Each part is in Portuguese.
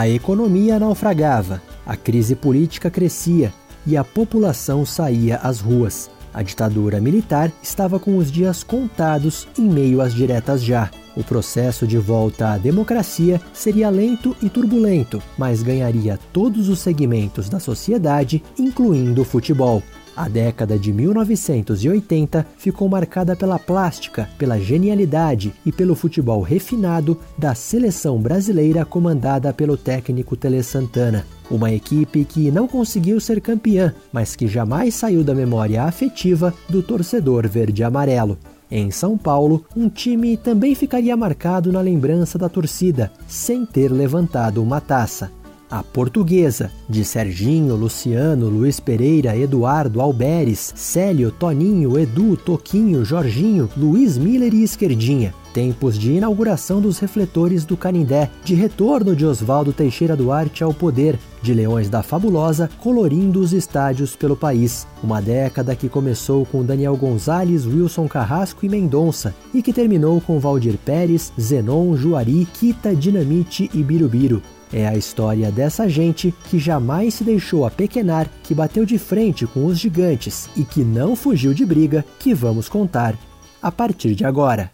A economia naufragava, a crise política crescia e a população saía às ruas. A ditadura militar estava com os dias contados em meio às diretas já. O processo de volta à democracia seria lento e turbulento, mas ganharia todos os segmentos da sociedade, incluindo o futebol. A década de 1980 ficou marcada pela plástica, pela genialidade e pelo futebol refinado da seleção brasileira comandada pelo técnico Tele Santana. Uma equipe que não conseguiu ser campeã, mas que jamais saiu da memória afetiva do torcedor verde-amarelo. Em São Paulo, um time também ficaria marcado na lembrança da torcida, sem ter levantado uma taça. A Portuguesa, de Serginho, Luciano, Luiz Pereira, Eduardo, Alberes, Célio, Toninho, Edu, Toquinho, Jorginho, Luiz Miller e Esquerdinha. Tempos de inauguração dos refletores do Canindé, de retorno de Oswaldo Teixeira Duarte ao poder, de Leões da Fabulosa colorindo os estádios pelo país. Uma década que começou com Daniel Gonzalez, Wilson Carrasco e Mendonça e que terminou com Valdir Pérez, Zenon, Juari, Kita, Dinamite e Birubiru. É a história dessa gente que jamais se deixou apequenar, que bateu de frente com os gigantes e que não fugiu de briga que vamos contar a partir de agora.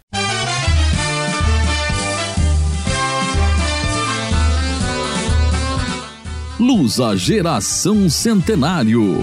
Lusa Geração Centenário.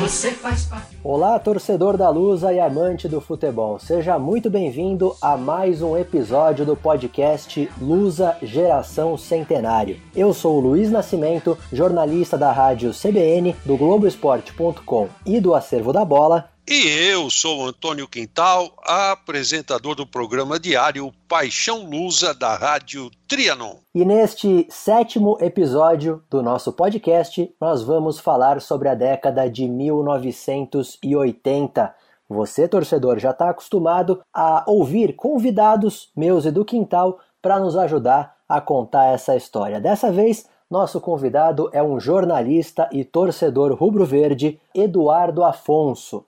Você faz parte. Olá, torcedor da Lusa e amante do futebol. Seja muito bem-vindo a mais um episódio do podcast Lusa Geração Centenário. Eu sou o Luiz Nascimento, jornalista da rádio CBN, do Globoesporte.com e do Acervo da Bola, e eu sou Antônio Quintal, apresentador do programa diário Paixão Lusa da Rádio Trianon. E neste sétimo episódio do nosso podcast, nós vamos falar sobre a década de 1980. Você, torcedor, já está acostumado a ouvir convidados meus e do Quintal para nos ajudar a contar essa história. Dessa vez, nosso convidado é um jornalista e torcedor rubro-verde, Eduardo Afonso.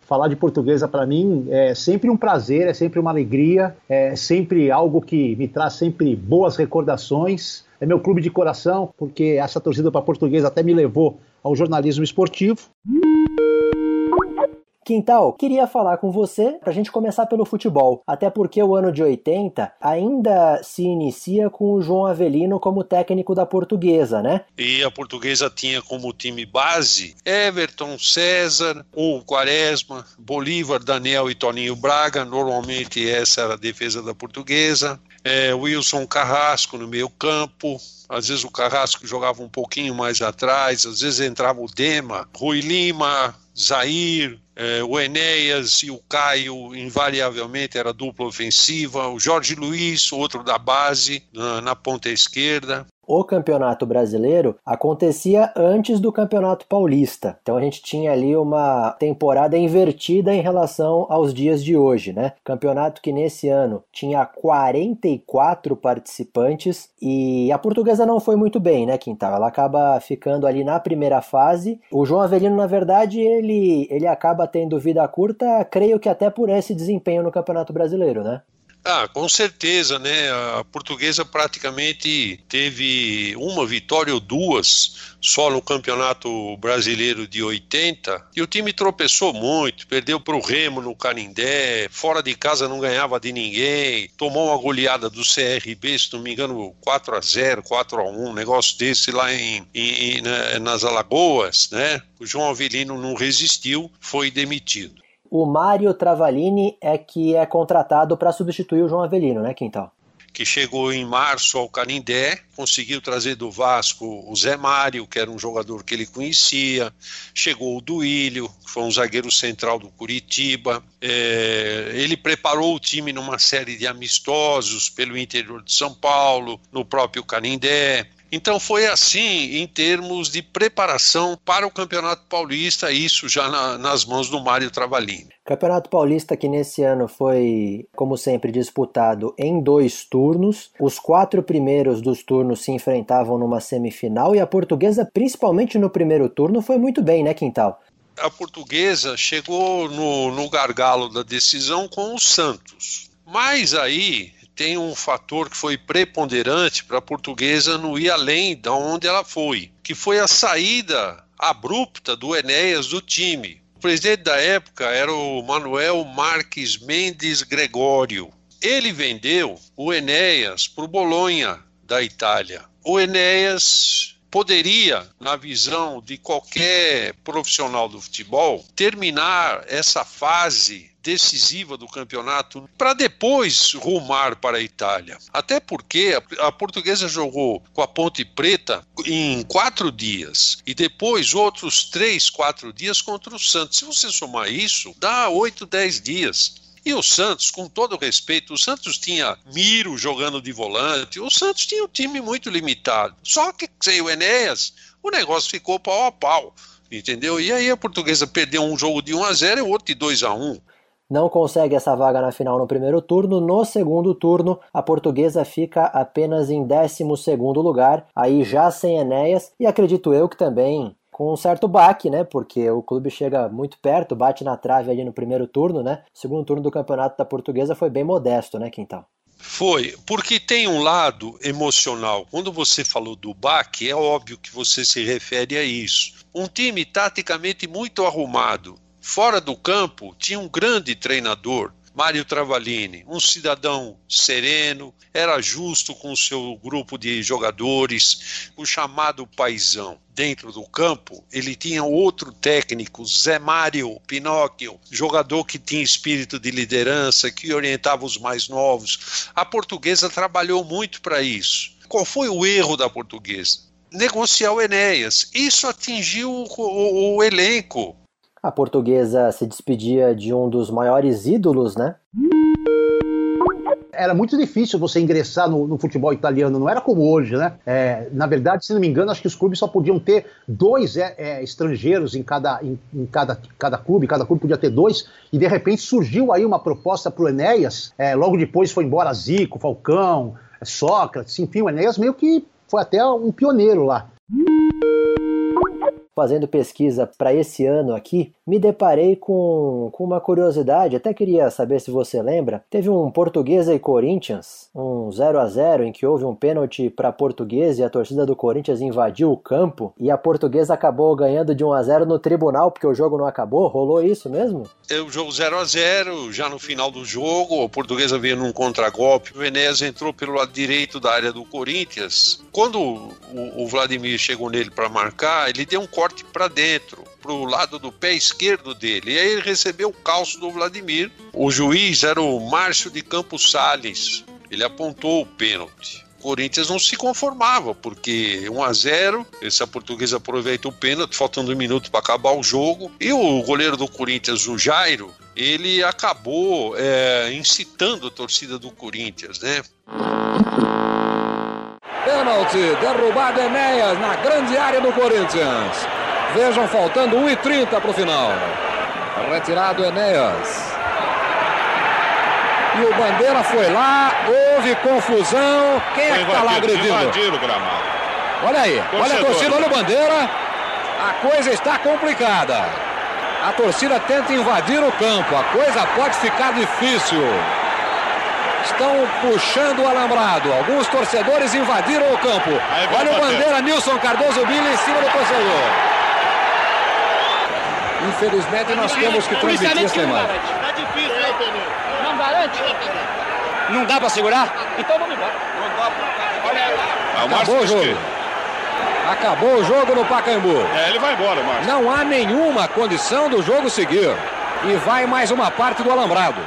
Falar de portuguesa para mim é sempre um prazer, é sempre uma alegria, é sempre algo que me traz sempre boas recordações. É meu clube de coração, porque essa torcida para portuguesa até me levou ao jornalismo esportivo. Quintal, queria falar com você para a gente começar pelo futebol, até porque o ano de 80 ainda se inicia com o João Avelino como técnico da Portuguesa, né? E a Portuguesa tinha como time base Everton, César, o Quaresma, Bolívar, Daniel e Toninho Braga. Normalmente essa era a defesa da Portuguesa. É, Wilson Carrasco no meio campo, às vezes o Carrasco jogava um pouquinho mais atrás, às vezes entrava o Dema, Rui Lima, Zair, é, o Enéas e o Caio, invariavelmente, era dupla ofensiva. O Jorge Luiz, outro da base, na, na ponta esquerda o Campeonato Brasileiro acontecia antes do Campeonato Paulista. Então a gente tinha ali uma temporada invertida em relação aos dias de hoje, né? Campeonato que nesse ano tinha 44 participantes e a portuguesa não foi muito bem, né, Quintal? Ela acaba ficando ali na primeira fase. O João Avelino, na verdade, ele, ele acaba tendo vida curta, creio que até por esse desempenho no Campeonato Brasileiro, né? Ah, com certeza, né? A portuguesa praticamente teve uma vitória ou duas só no Campeonato Brasileiro de 80 e o time tropeçou muito, perdeu para o Remo no Canindé, fora de casa não ganhava de ninguém, tomou uma goleada do CRB, se não me engano, 4 a 0 4 a 1 um negócio desse lá em, em, nas Alagoas, né? O João Avelino não resistiu, foi demitido. O Mário Travalini é que é contratado para substituir o João Avelino, né, Quintal? que chegou em março ao Canindé, conseguiu trazer do Vasco o Zé Mário, que era um jogador que ele conhecia, chegou o Duílio, que foi um zagueiro central do Curitiba, é, ele preparou o time numa série de amistosos pelo interior de São Paulo, no próprio Canindé, então foi assim em termos de preparação para o Campeonato Paulista, isso já na, nas mãos do Mário Travalini. Campeonato Paulista que nesse ano foi, como sempre, disputado em dois turnos. Os quatro primeiros dos turnos se enfrentavam numa semifinal e a portuguesa, principalmente no primeiro turno, foi muito bem, né, Quintal? a portuguesa chegou no, no gargalo da decisão com o Santos. Mas aí tem um fator que foi preponderante para a portuguesa não ir além de onde ela foi, que foi a saída abrupta do Enéas do time. O presidente da época era o Manuel Marques Mendes Gregório. Ele vendeu o Enéas para o Bolonha, da Itália. O Enéas poderia, na visão de qualquer profissional do futebol, terminar essa fase decisiva do campeonato para depois rumar para a Itália. Até porque a, portuguesa jogou com a Ponte Preta em quatro dias e depois outros três, quatro dias contra o Santos. Se você somar isso, dá oito, dez dias. E o Santos, com todo respeito, o Santos tinha Miro jogando de volante, o Santos tinha um time muito limitado. Só que sem o Enéas, o negócio ficou pau a pau, entendeu? E aí a portuguesa perdeu um jogo de 1 a 0 e o outro de 2 a 1 não consegue essa vaga na final no primeiro turno. No segundo turno, a portuguesa fica apenas em 12 lugar, aí já sem Enéas, e acredito eu que também com um certo baque, né? Porque o clube chega muito perto, bate na trave ali no primeiro turno, né? O segundo turno do campeonato da Portuguesa foi bem modesto, né, Quintal? Foi, porque tem um lado emocional. Quando você falou do baque, é óbvio que você se refere a isso. Um time taticamente muito arrumado, fora do campo, tinha um grande treinador, Mário Travalini, um cidadão sereno, era justo com o seu grupo de jogadores, o chamado paisão. Dentro do campo, ele tinha outro técnico, Zé Mário Pinóquio, jogador que tinha espírito de liderança, que orientava os mais novos. A portuguesa trabalhou muito para isso. Qual foi o erro da portuguesa? Negociar o Enéas. Isso atingiu o, o, o elenco. A portuguesa se despedia de um dos maiores ídolos, né? Era muito difícil você ingressar no, no futebol italiano, não era como hoje, né? É, na verdade, se não me engano, acho que os clubes só podiam ter dois é, é, estrangeiros em, cada, em, em, cada, cada clube, cada clube podia ter dois, e de repente surgiu aí uma proposta para o Enéas, é, logo depois foi embora Zico, Falcão, Sócrates, enfim, o Enéas meio que foi até um pioneiro lá fazendo pesquisa para esse ano aqui, me deparei com, com uma curiosidade, até queria saber se você lembra. Teve um Portuguesa e Corinthians, um 0 a 0 em que houve um pênalti para Portuguesa e a torcida do Corinthians invadiu o campo e a Portuguesa acabou ganhando de 1 a 0 no tribunal porque o jogo não acabou. Rolou isso mesmo? É o jogo 0 a 0 já no final do jogo, a Portuguesa veio num contragolpe, o Enéas entrou pelo lado direito da área do Corinthians. Quando o, o Vladimir chegou nele para marcar, ele deu um corte corte para dentro, para o lado do pé esquerdo dele. E aí ele recebeu o calço do Vladimir. O juiz era o Márcio de Campos Sales. Ele apontou o pênalti. O Corinthians não se conformava, porque 1 a 0 essa portuguesa aproveita o pênalti, faltando um minuto para acabar o jogo. E o goleiro do Corinthians, o Jairo, ele acabou é, incitando a torcida do Corinthians, né? Pênalti, derrubado Enéas na grande área do Corinthians. Vejam, faltando 1,30 para o final. Retirado Enéas. E o Bandeira foi lá, houve confusão. Quem é que está lá agredindo? o gramado. Olha aí, olha a torcida, olha o Bandeira. A coisa está complicada. A torcida tenta invadir o campo. A coisa pode ficar difícil. Estão puxando o alambrado. Alguns torcedores invadiram o campo. Olha o Bandeira, Nilson Cardoso Billy em cima do torcedor. Infelizmente nós temos que transmitir essa imagem. Tá difícil, né, Não garante? Não dá para segurar? Então vamos embora. Não dá pra... Acabou o jogo. Acabou o jogo no Pacaembu. É, ele vai embora, Márcio. Não há nenhuma condição do jogo seguir. E vai mais uma parte do alambrado.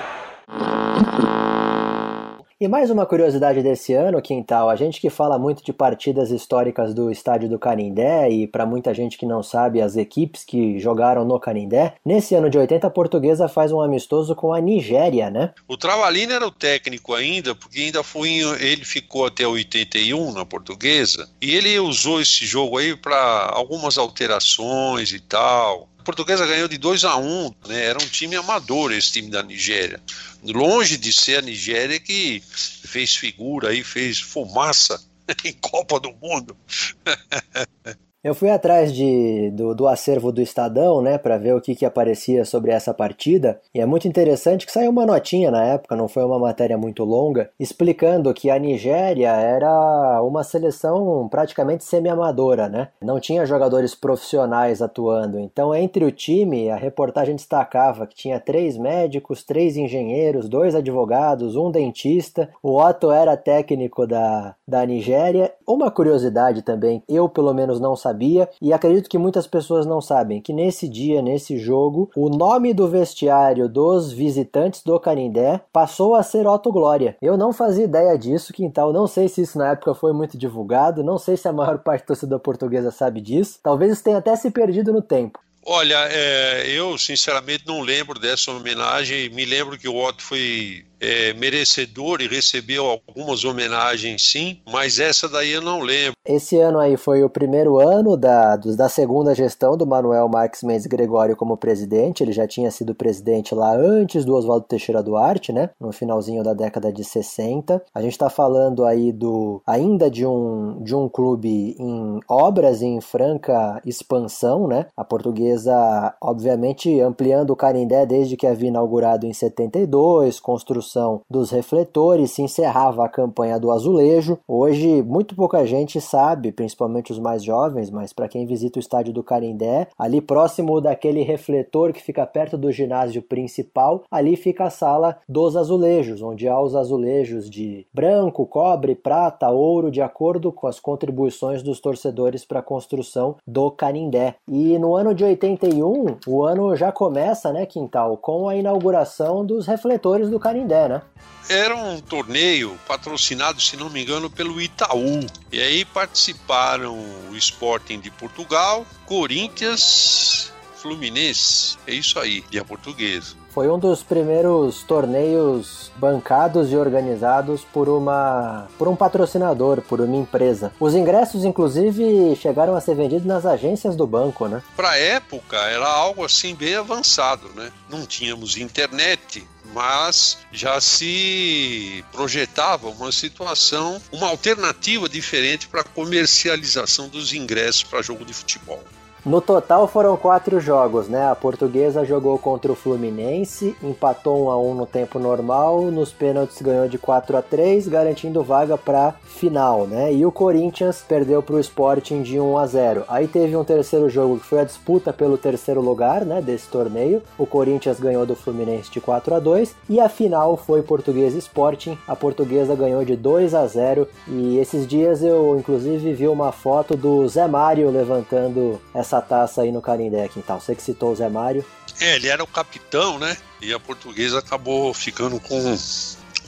E mais uma curiosidade desse ano, Quintal, a gente que fala muito de partidas históricas do estádio do Canindé e para muita gente que não sabe as equipes que jogaram no Canindé, nesse ano de 80 a portuguesa faz um amistoso com a Nigéria, né? O Travalino era o técnico ainda, porque ainda foi ele ficou até 81 na portuguesa, e ele usou esse jogo aí para algumas alterações e tal. Portuguesa ganhou de 2 a 1 né? Era um time amador esse time da Nigéria longe de ser a Nigéria que fez figura aí, fez fumaça em Copa do Mundo. Eu fui atrás de, do, do acervo do Estadão, né, para ver o que, que aparecia sobre essa partida, e é muito interessante que saiu uma notinha na época, não foi uma matéria muito longa, explicando que a Nigéria era uma seleção praticamente semi-amadora, né? Não tinha jogadores profissionais atuando. Então, entre o time, a reportagem destacava que tinha três médicos, três engenheiros, dois advogados, um dentista. O Otto era técnico da, da Nigéria. Uma curiosidade também, eu pelo menos não sabia e acredito que muitas pessoas não sabem que nesse dia, nesse jogo, o nome do vestiário dos visitantes do Canindé passou a ser Otto Glória. Eu não fazia ideia disso, Quintal. Não sei se isso na época foi muito divulgado, não sei se a maior parte da torcida portuguesa sabe disso. Talvez isso tenha até se perdido no tempo. Olha, é, eu sinceramente não lembro dessa homenagem. Me lembro que o Otto foi é, merecedor e recebeu algumas homenagens sim, mas essa daí eu não lembro. Esse ano aí foi o primeiro ano da, da segunda gestão do Manuel Marques Mendes Gregório como presidente. Ele já tinha sido presidente lá antes do Oswaldo Teixeira Duarte, né? No finalzinho da década de 60. A gente está falando aí do ainda de um, de um clube em obras em franca expansão, né? A portuguesa, obviamente, ampliando o Carindé desde que havia inaugurado em 72, construção construção dos refletores, se encerrava a campanha do azulejo. Hoje, muito pouca gente sabe, principalmente os mais jovens, mas para quem visita o estádio do Carindé, ali próximo daquele refletor que fica perto do ginásio principal, ali fica a sala dos azulejos, onde há os azulejos de branco, cobre, prata, ouro, de acordo com as contribuições dos torcedores para a construção do Canindé. E no ano de 81, o ano já começa, né, Quintal, com a inauguração dos refletores do Canindé né? Era um torneio patrocinado, se não me engano, pelo Itaú. E aí participaram o Sporting de Portugal, Corinthians, Fluminense. É isso aí, de a portuguesa. Foi um dos primeiros torneios bancados e organizados por uma por um patrocinador, por uma empresa. Os ingressos inclusive chegaram a ser vendidos nas agências do banco, né? Para época era algo assim bem avançado, né? Não tínhamos internet, mas já se projetava uma situação, uma alternativa diferente para a comercialização dos ingressos para jogo de futebol. No total foram quatro jogos, né? A portuguesa jogou contra o Fluminense, empatou 1 a 1 no tempo normal, nos pênaltis ganhou de 4 a 3, garantindo vaga para final, né? E o Corinthians perdeu para o Sporting de 1 a 0. Aí teve um terceiro jogo que foi a disputa pelo terceiro lugar, né, desse torneio. O Corinthians ganhou do Fluminense de 4 a 2 e a final foi Portuguesa Sporting. A portuguesa ganhou de 2 a 0 e esses dias eu inclusive vi uma foto do Zé Mário levantando essa essa taça aí no Carindé, Quintal? Você que citou o Zé Mário. É, ele era o capitão, né? E a portuguesa acabou ficando com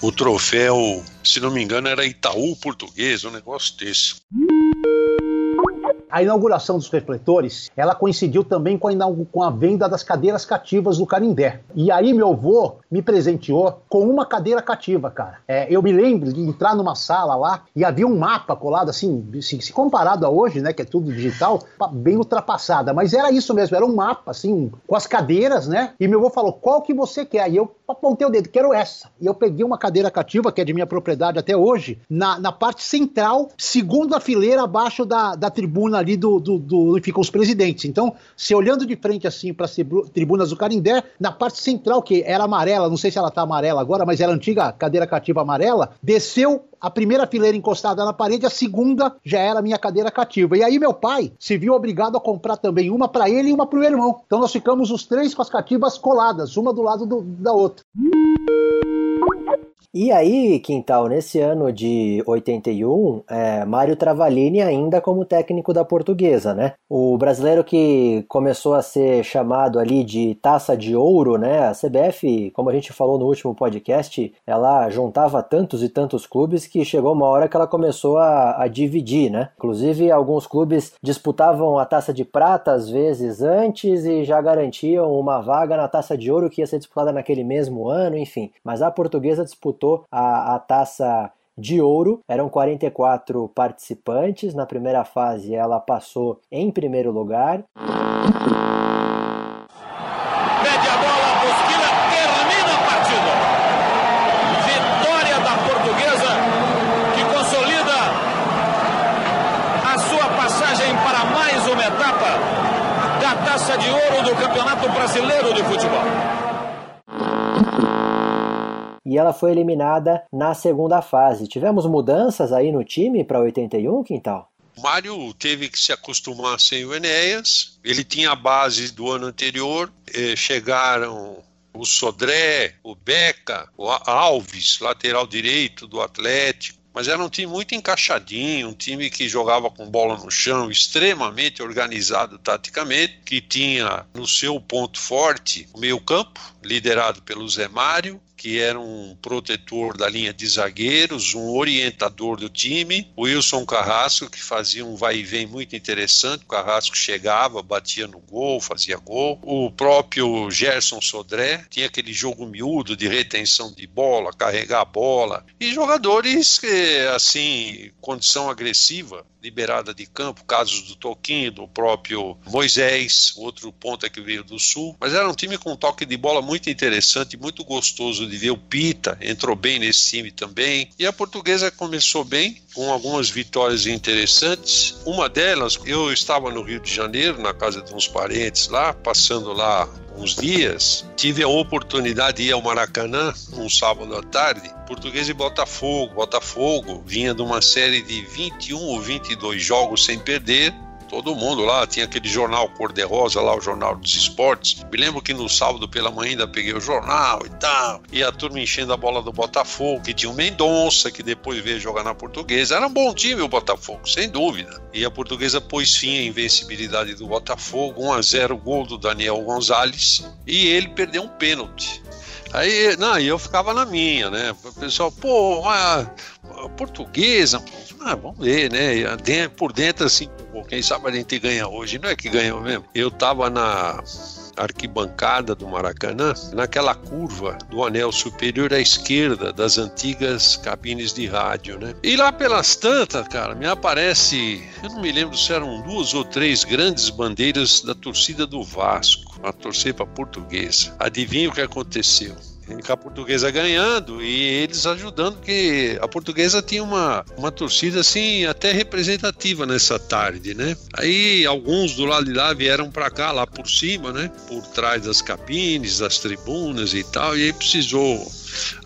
o troféu, se não me engano, era Itaú português, um negócio desse. A inauguração dos refletores, ela coincidiu também com a, com a venda das cadeiras cativas do Canindé. E aí meu avô me presenteou com uma cadeira cativa, cara. É, eu me lembro de entrar numa sala lá e havia um mapa colado assim, se, se, comparado a hoje, né, que é tudo digital, bem ultrapassada. Mas era isso mesmo, era um mapa assim, com as cadeiras, né? E meu avô falou, qual que você quer? E eu apontei o dedo, quero essa. E eu peguei uma cadeira cativa, que é de minha propriedade até hoje, na, na parte central, segunda fileira abaixo da, da tribuna ali do, do, do onde ficam os presidentes. Então, se olhando de frente assim para as tribunas do Carindé, na parte central, que era amarela, não sei se ela está amarela agora, mas era antiga cadeira cativa amarela, desceu a primeira fileira encostada na parede, a segunda já era minha cadeira cativa. E aí meu pai se viu obrigado a comprar também uma para ele e uma para o irmão. Então nós ficamos os três com as cativas coladas, uma do lado do, da outra. E aí, Quintal, nesse ano de 81, é, Mário Travalini ainda como técnico da portuguesa, né? O brasileiro que começou a ser chamado ali de taça de ouro, né? A CBF, como a gente falou no último podcast, ela juntava tantos e tantos clubes que chegou uma hora que ela começou a, a dividir, né? Inclusive, alguns clubes disputavam a taça de prata às vezes antes e já garantiam uma vaga na taça de ouro que ia ser disputada naquele mesmo ano, enfim. Mas a portuguesa disputou a, taça de ouro. Eram 44 participantes. Na primeira fase, ela passou em primeiro lugar. Pede a bola, Bosquilha termina a partida. Vitória da portuguesa que consolida a sua passagem para mais um taça de ouro do Campeonato Brasileiro de Futebol. E ela foi eliminada na segunda fase. Tivemos mudanças aí no time para 81, Quintal? Mário teve que se acostumar sem o Enéas. Ele tinha a base do ano anterior. Eh, chegaram o Sodré, o Beca, o Alves, lateral direito do Atlético. Mas era um time muito encaixadinho, um time que jogava com bola no chão, extremamente organizado taticamente, que tinha no seu ponto forte o meio-campo, liderado pelo Zé Mário, que era um protetor da linha de zagueiros, um orientador do time, o Wilson Carrasco, que fazia um vai e vem muito interessante, o Carrasco chegava, batia no gol, fazia gol, o próprio Gerson Sodré, tinha aquele jogo miúdo de retenção de bola, carregar a bola, e jogadores que, assim, condição agressiva, liberada de campo, casos do Toquinho, do próprio Moisés, outro ponta que veio do Sul, mas era um time com um toque de bola muito interessante, muito gostoso de ver. O Pita entrou bem nesse time também. E a portuguesa começou bem, com algumas vitórias interessantes. Uma delas, eu estava no Rio de Janeiro, na casa de uns parentes lá, passando lá uns dias, tive a oportunidade de ir ao Maracanã um sábado à tarde. Português e Botafogo. Botafogo vinha de uma série de 21 ou 22 jogos sem perder todo mundo lá, tinha aquele jornal cor-de-rosa lá, o Jornal dos Esportes. Me lembro que no sábado pela manhã ainda peguei o jornal e tal, e a turma enchendo a bola do Botafogo, que tinha o Mendonça, que depois veio jogar na Portuguesa. Era um bom time o Botafogo, sem dúvida. E a Portuguesa pôs fim à invencibilidade do Botafogo, 1 a 0 gol do Daniel Gonzalez, e ele perdeu um pênalti. Aí, não, eu ficava na minha, né? O pessoal, pô, a, a portuguesa, ah, vamos ver, né? Por dentro, assim, quem sabe a gente ganha hoje. Não é que ganhou mesmo. Eu tava na arquibancada do Maracanã, naquela curva do anel superior à esquerda das antigas cabines de rádio, né? E lá pelas tantas, cara, me aparece, eu não me lembro se eram duas ou três grandes bandeiras da torcida do Vasco, a torcer para portuguesa. Adivinha o que aconteceu? Com a portuguesa ganhando e eles ajudando, porque a portuguesa tinha uma, uma torcida assim até representativa nessa tarde, né? Aí alguns do lado de lá vieram para cá, lá por cima, né? Por trás das cabines, das tribunas e tal, e aí precisou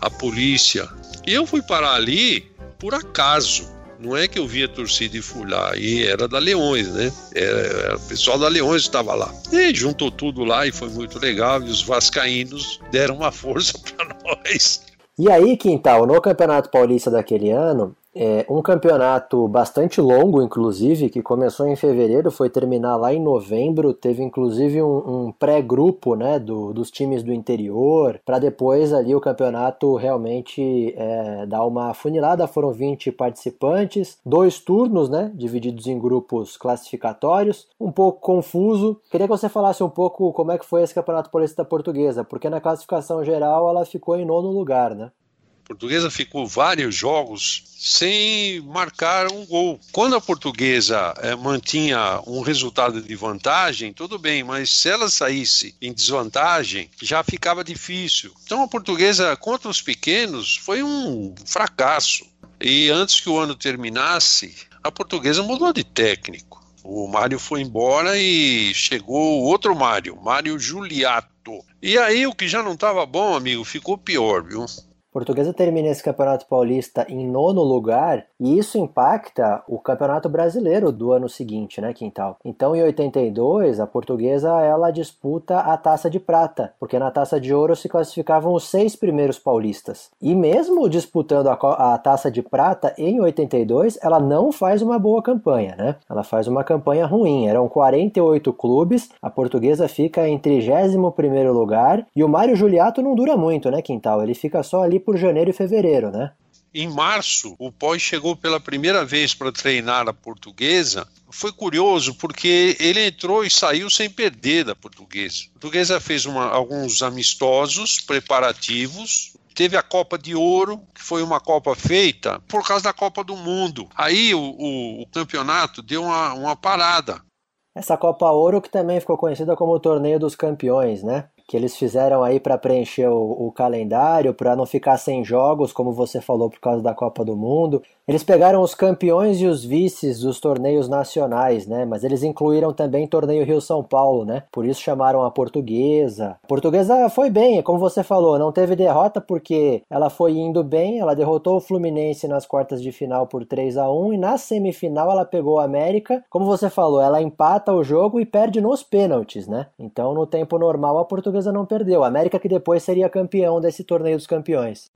a polícia. E eu fui parar ali por acaso não é que eu vi a torcida e fui lá, e era da Leões, né? Era, era o pessoal da Leões estava lá. E juntou tudo lá e foi muito legal. E os vascaínos deram uma força para nós. E aí, Quintal, no Campeonato Paulista daquele ano, é, um campeonato bastante longo, inclusive, que começou em fevereiro, foi terminar lá em novembro. Teve inclusive um, um pré-grupo né, do, dos times do interior, para depois ali o campeonato realmente é, dar uma funilada. Foram 20 participantes, dois turnos, né, divididos em grupos classificatórios. Um pouco confuso. Queria que você falasse um pouco como é que foi esse campeonato paulista portuguesa, porque na classificação geral ela ficou em nono lugar, né? Portuguesa ficou vários jogos sem marcar um gol. Quando a portuguesa é, mantinha um resultado de vantagem, tudo bem, mas se ela saísse em desvantagem, já ficava difícil. Então a portuguesa contra os pequenos foi um fracasso. E antes que o ano terminasse, a portuguesa mudou de técnico. O Mário foi embora e chegou outro Mário, Mário Juliato. E aí o que já não estava bom, amigo, ficou pior, viu? Portuguesa termina esse Campeonato Paulista em nono lugar e isso impacta o Campeonato Brasileiro do ano seguinte, né, Quintal? Então, em 82, a Portuguesa ela disputa a Taça de Prata, porque na Taça de Ouro se classificavam os seis primeiros paulistas. E mesmo disputando a, a Taça de Prata em 82, ela não faz uma boa campanha, né? Ela faz uma campanha ruim. Eram 48 clubes, a Portuguesa fica em 31 primeiro lugar e o Mário Juliato não dura muito, né, Quintal? Ele fica só ali por janeiro e fevereiro, né? Em março, o Pós chegou pela primeira vez para treinar a portuguesa. Foi curioso porque ele entrou e saiu sem perder da portuguesa. A portuguesa fez uma, alguns amistosos preparativos, teve a Copa de Ouro, que foi uma Copa feita por causa da Copa do Mundo. Aí o, o, o campeonato deu uma, uma, parada. Essa Copa Ouro que também ficou conhecida como o Torneio dos Campeões, né? Que eles fizeram aí para preencher o, o calendário, para não ficar sem jogos, como você falou, por causa da Copa do Mundo. Eles pegaram os campeões e os vices dos torneios nacionais, né? Mas eles incluíram também torneio Rio-São Paulo, né? Por isso chamaram a portuguesa. A portuguesa foi bem, como você falou, não teve derrota porque ela foi indo bem, ela derrotou o Fluminense nas quartas de final por 3 a 1 e na semifinal ela pegou o América. Como você falou, ela empata o jogo e perde nos pênaltis, né? Então no tempo normal a portuguesa não perdeu. A América que depois seria campeão desse torneio dos campeões.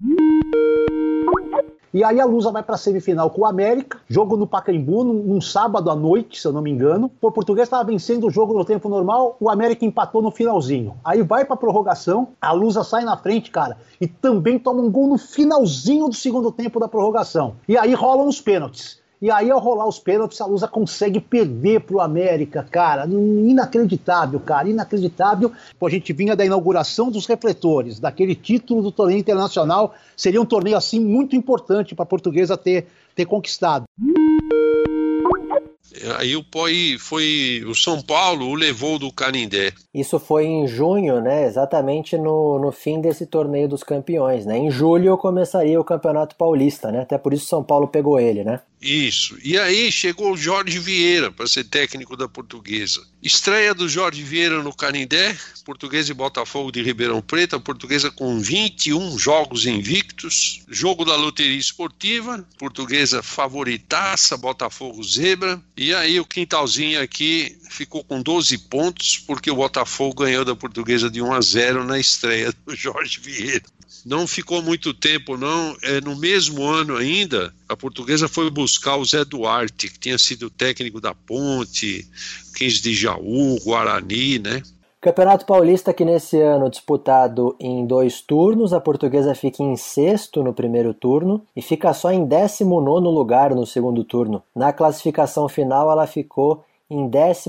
E aí a Lusa vai para a semifinal com o América, jogo no Pacaembu, num, num, sábado à noite, se eu não me engano. O português estava vencendo o jogo no tempo normal, o América empatou no finalzinho. Aí vai para prorrogação, a Lusa sai na frente, cara, e também toma um gol no finalzinho do segundo tempo da prorrogação. E aí rolam os pênaltis. E aí, ao rolar os pênaltis, a Lusa consegue perder pro América, cara. Inacreditável, cara, inacreditável. Pô, a gente vinha da inauguração dos refletores, daquele título do torneio internacional. Seria um torneio, assim, muito importante para a portuguesa ter, ter conquistado. Aí o POI foi. O São Paulo o levou do Canindé. Isso foi em junho, né? Exatamente no, no fim desse torneio dos campeões, né? Em julho começaria o Campeonato Paulista, né? Até por isso São Paulo pegou ele, né? Isso. E aí chegou o Jorge Vieira para ser técnico da Portuguesa. Estreia do Jorge Vieira no Canindé, Portuguesa e Botafogo de Ribeirão Preto, a Portuguesa com 21 jogos invictos. Jogo da loteria esportiva, Portuguesa favoritaça, Botafogo zebra. E aí o quintalzinho aqui ficou com 12 pontos, porque o Botafogo ganhou da Portuguesa de 1 a 0 na estreia do Jorge Vieira não ficou muito tempo, não. É, no mesmo ano ainda, a portuguesa foi buscar o Zé Duarte, que tinha sido técnico da Ponte, 15 de Jaú, Guarani, né? Campeonato Paulista que nesse ano disputado em dois turnos, a portuguesa fica em sexto no primeiro turno e fica só em 19 lugar no segundo turno. Na classificação final ela ficou em 11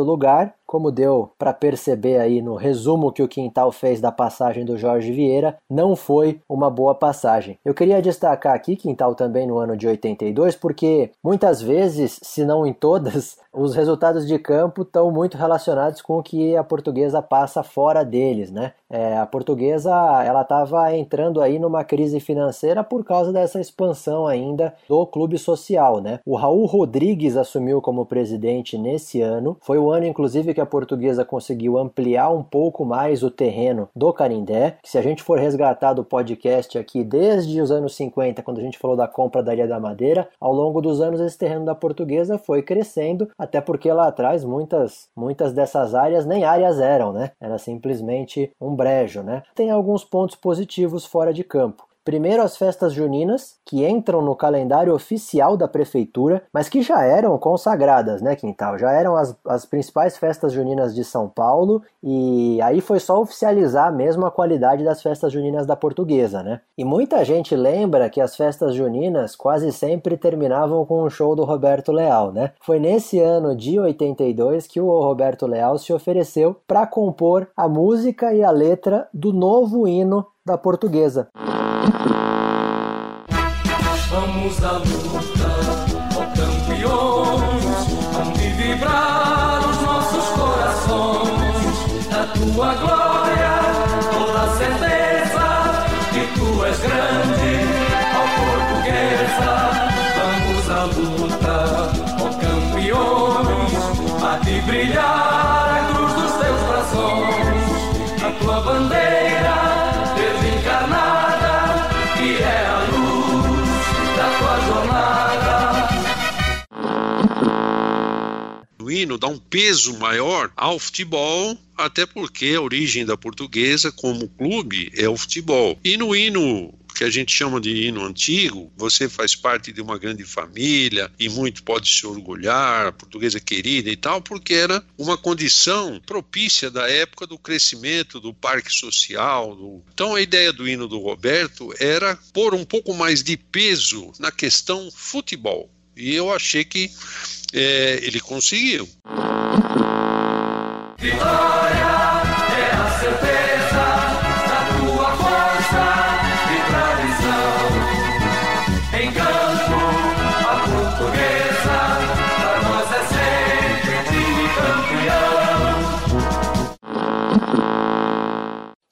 lugar como deu para perceber aí no resumo que o Quintal fez da passagem do Jorge Vieira, não foi uma boa passagem. Eu queria destacar aqui Quintal também no ano de 82, porque muitas vezes, se não em todas, os resultados de campo estão muito relacionados com o que a portuguesa passa fora deles, né? É, a portuguesa ela estava entrando aí numa crise financeira por causa dessa expansão ainda do clube social, né? O Raul Rodrigues assumiu como presidente nesse ano, foi o ano inclusive que a portuguesa conseguiu ampliar um pouco mais o terreno do Canindé. Se a gente for resgatar do podcast aqui desde os anos 50, quando a gente falou da compra da Ilha da Madeira, ao longo dos anos esse terreno da portuguesa foi crescendo, até porque lá atrás muitas, muitas dessas áreas nem áreas eram, né? Era simplesmente um brejo, né? Tem alguns pontos positivos fora de campo. Primeiro as festas juninas, que entram no calendário oficial da prefeitura, mas que já eram consagradas, né, Quintal? Já eram as, as principais festas juninas de São Paulo e aí foi só oficializar mesmo a qualidade das festas juninas da portuguesa, né? E muita gente lembra que as festas juninas quase sempre terminavam com um show do Roberto Leal, né? Foi nesse ano de 82 que o Roberto Leal se ofereceu para compor a música e a letra do novo hino da portuguesa. Vamos à luta, O hino dá um peso maior ao futebol, até porque a origem da portuguesa como clube é o futebol. E no hino que a gente chama de hino antigo, você faz parte de uma grande família e muito pode se orgulhar, portuguesa querida e tal, porque era uma condição propícia da época do crescimento do parque social. Do... Então a ideia do hino do Roberto era pôr um pouco mais de peso na questão futebol. E eu achei que é, ele conseguiu. Vitória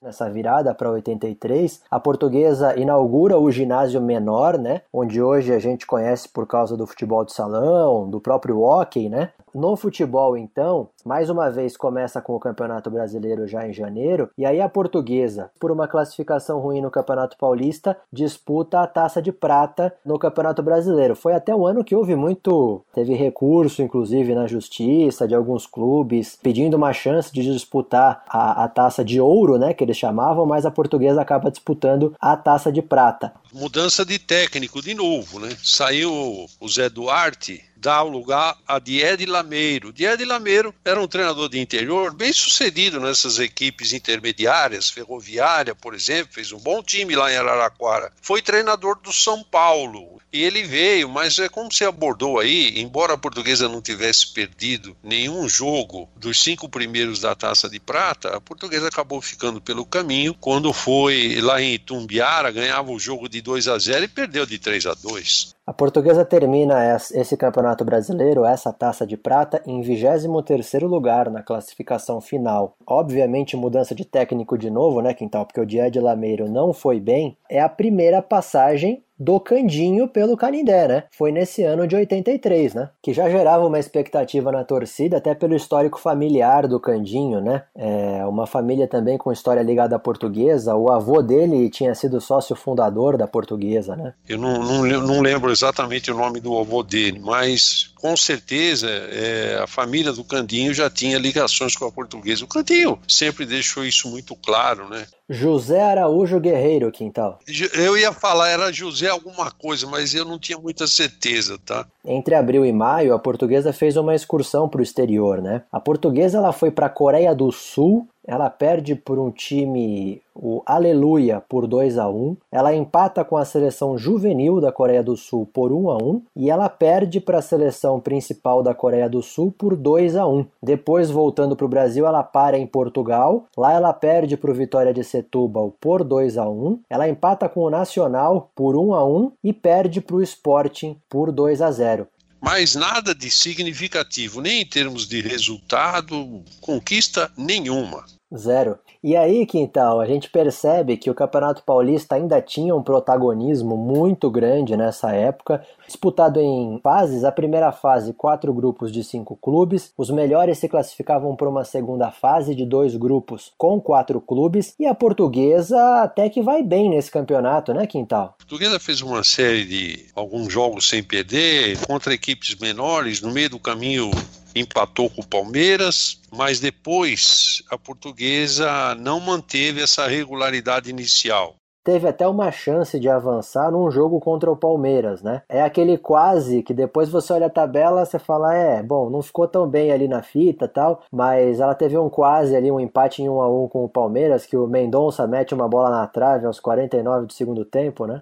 nessa virada para 83, a portuguesa inaugura o ginásio menor, né? Onde hoje a gente conhece por causa do futebol de salão, do próprio hockey, né? No futebol, então, mais uma vez começa com o Campeonato Brasileiro já em janeiro, e aí a portuguesa, por uma classificação ruim no Campeonato Paulista, disputa a taça de prata no Campeonato Brasileiro. Foi até um ano que houve muito. Teve recurso, inclusive, na justiça de alguns clubes, pedindo uma chance de disputar a, a taça de ouro, né? Que eles chamavam, mas a portuguesa acaba disputando a taça de prata. Mudança de técnico de novo, né? Saiu o Zé Duarte dá o lugar a Diede Lameiro. Diede Lameiro era um treinador de interior bem sucedido nessas equipes intermediárias, Ferroviária, por exemplo, fez um bom time lá em Araraquara. Foi treinador do São Paulo e ele veio, mas é como você abordou aí, embora a portuguesa não tivesse perdido nenhum jogo dos cinco primeiros da Taça de Prata, a portuguesa acabou ficando pelo caminho quando foi lá em Itumbiara, ganhava o jogo de 2 a 0 e perdeu de 3 a 2. A portuguesa termina esse campeonato brasileiro, essa taça de prata, em 23º lugar na classificação final. Obviamente mudança de técnico de novo, né, Quintal? Porque o Died Lameiro não foi bem. É a primeira passagem do Candinho pelo Canindé, né? Foi nesse ano de 83, né? Que já gerava uma expectativa na torcida, até pelo histórico familiar do Candinho, né? É uma família também com história ligada à portuguesa. O avô dele tinha sido sócio fundador da portuguesa, né? Eu não, não, não lembro exatamente o nome do avô dele, mas com certeza é, a família do Candinho já tinha ligações com a portuguesa. O Candinho sempre deixou isso muito claro, né? José Araújo Guerreiro, Quintal. Eu ia falar, era José alguma coisa, mas eu não tinha muita certeza, tá? Entre abril e maio, a portuguesa fez uma excursão para o exterior, né? A portuguesa ela foi para a Coreia do Sul ela perde por um time, o Aleluia, por 2 a 1 Ela empata com a seleção juvenil da Coreia do Sul por 1 a 1 E ela perde para a seleção principal da Coreia do Sul por 2 a 1 Depois, voltando para o Brasil, ela para em Portugal. Lá ela perde para o Vitória de Setúbal por 2 a 1 Ela empata com o Nacional por 1 a 1 E perde para o Sporting por 2 a 0 mas nada de significativo, nem em termos de resultado, conquista nenhuma. Zero. E aí, Quintal, a gente percebe que o Campeonato Paulista ainda tinha um protagonismo muito grande nessa época, disputado em fases. A primeira fase, quatro grupos de cinco clubes. Os melhores se classificavam para uma segunda fase de dois grupos com quatro clubes. E a portuguesa até que vai bem nesse campeonato, né, Quintal? A portuguesa fez uma série de alguns jogos sem perder contra equipes menores. No meio do caminho empatou com o Palmeiras, mas depois a portuguesa não manteve essa regularidade inicial. Teve até uma chance de avançar num jogo contra o Palmeiras, né? É aquele quase que depois você olha a tabela, você fala, é, bom, não ficou tão bem ali na fita tal, mas ela teve um quase ali, um empate em 1 a 1 com o Palmeiras, que o Mendonça mete uma bola na trave aos 49 do segundo tempo, né?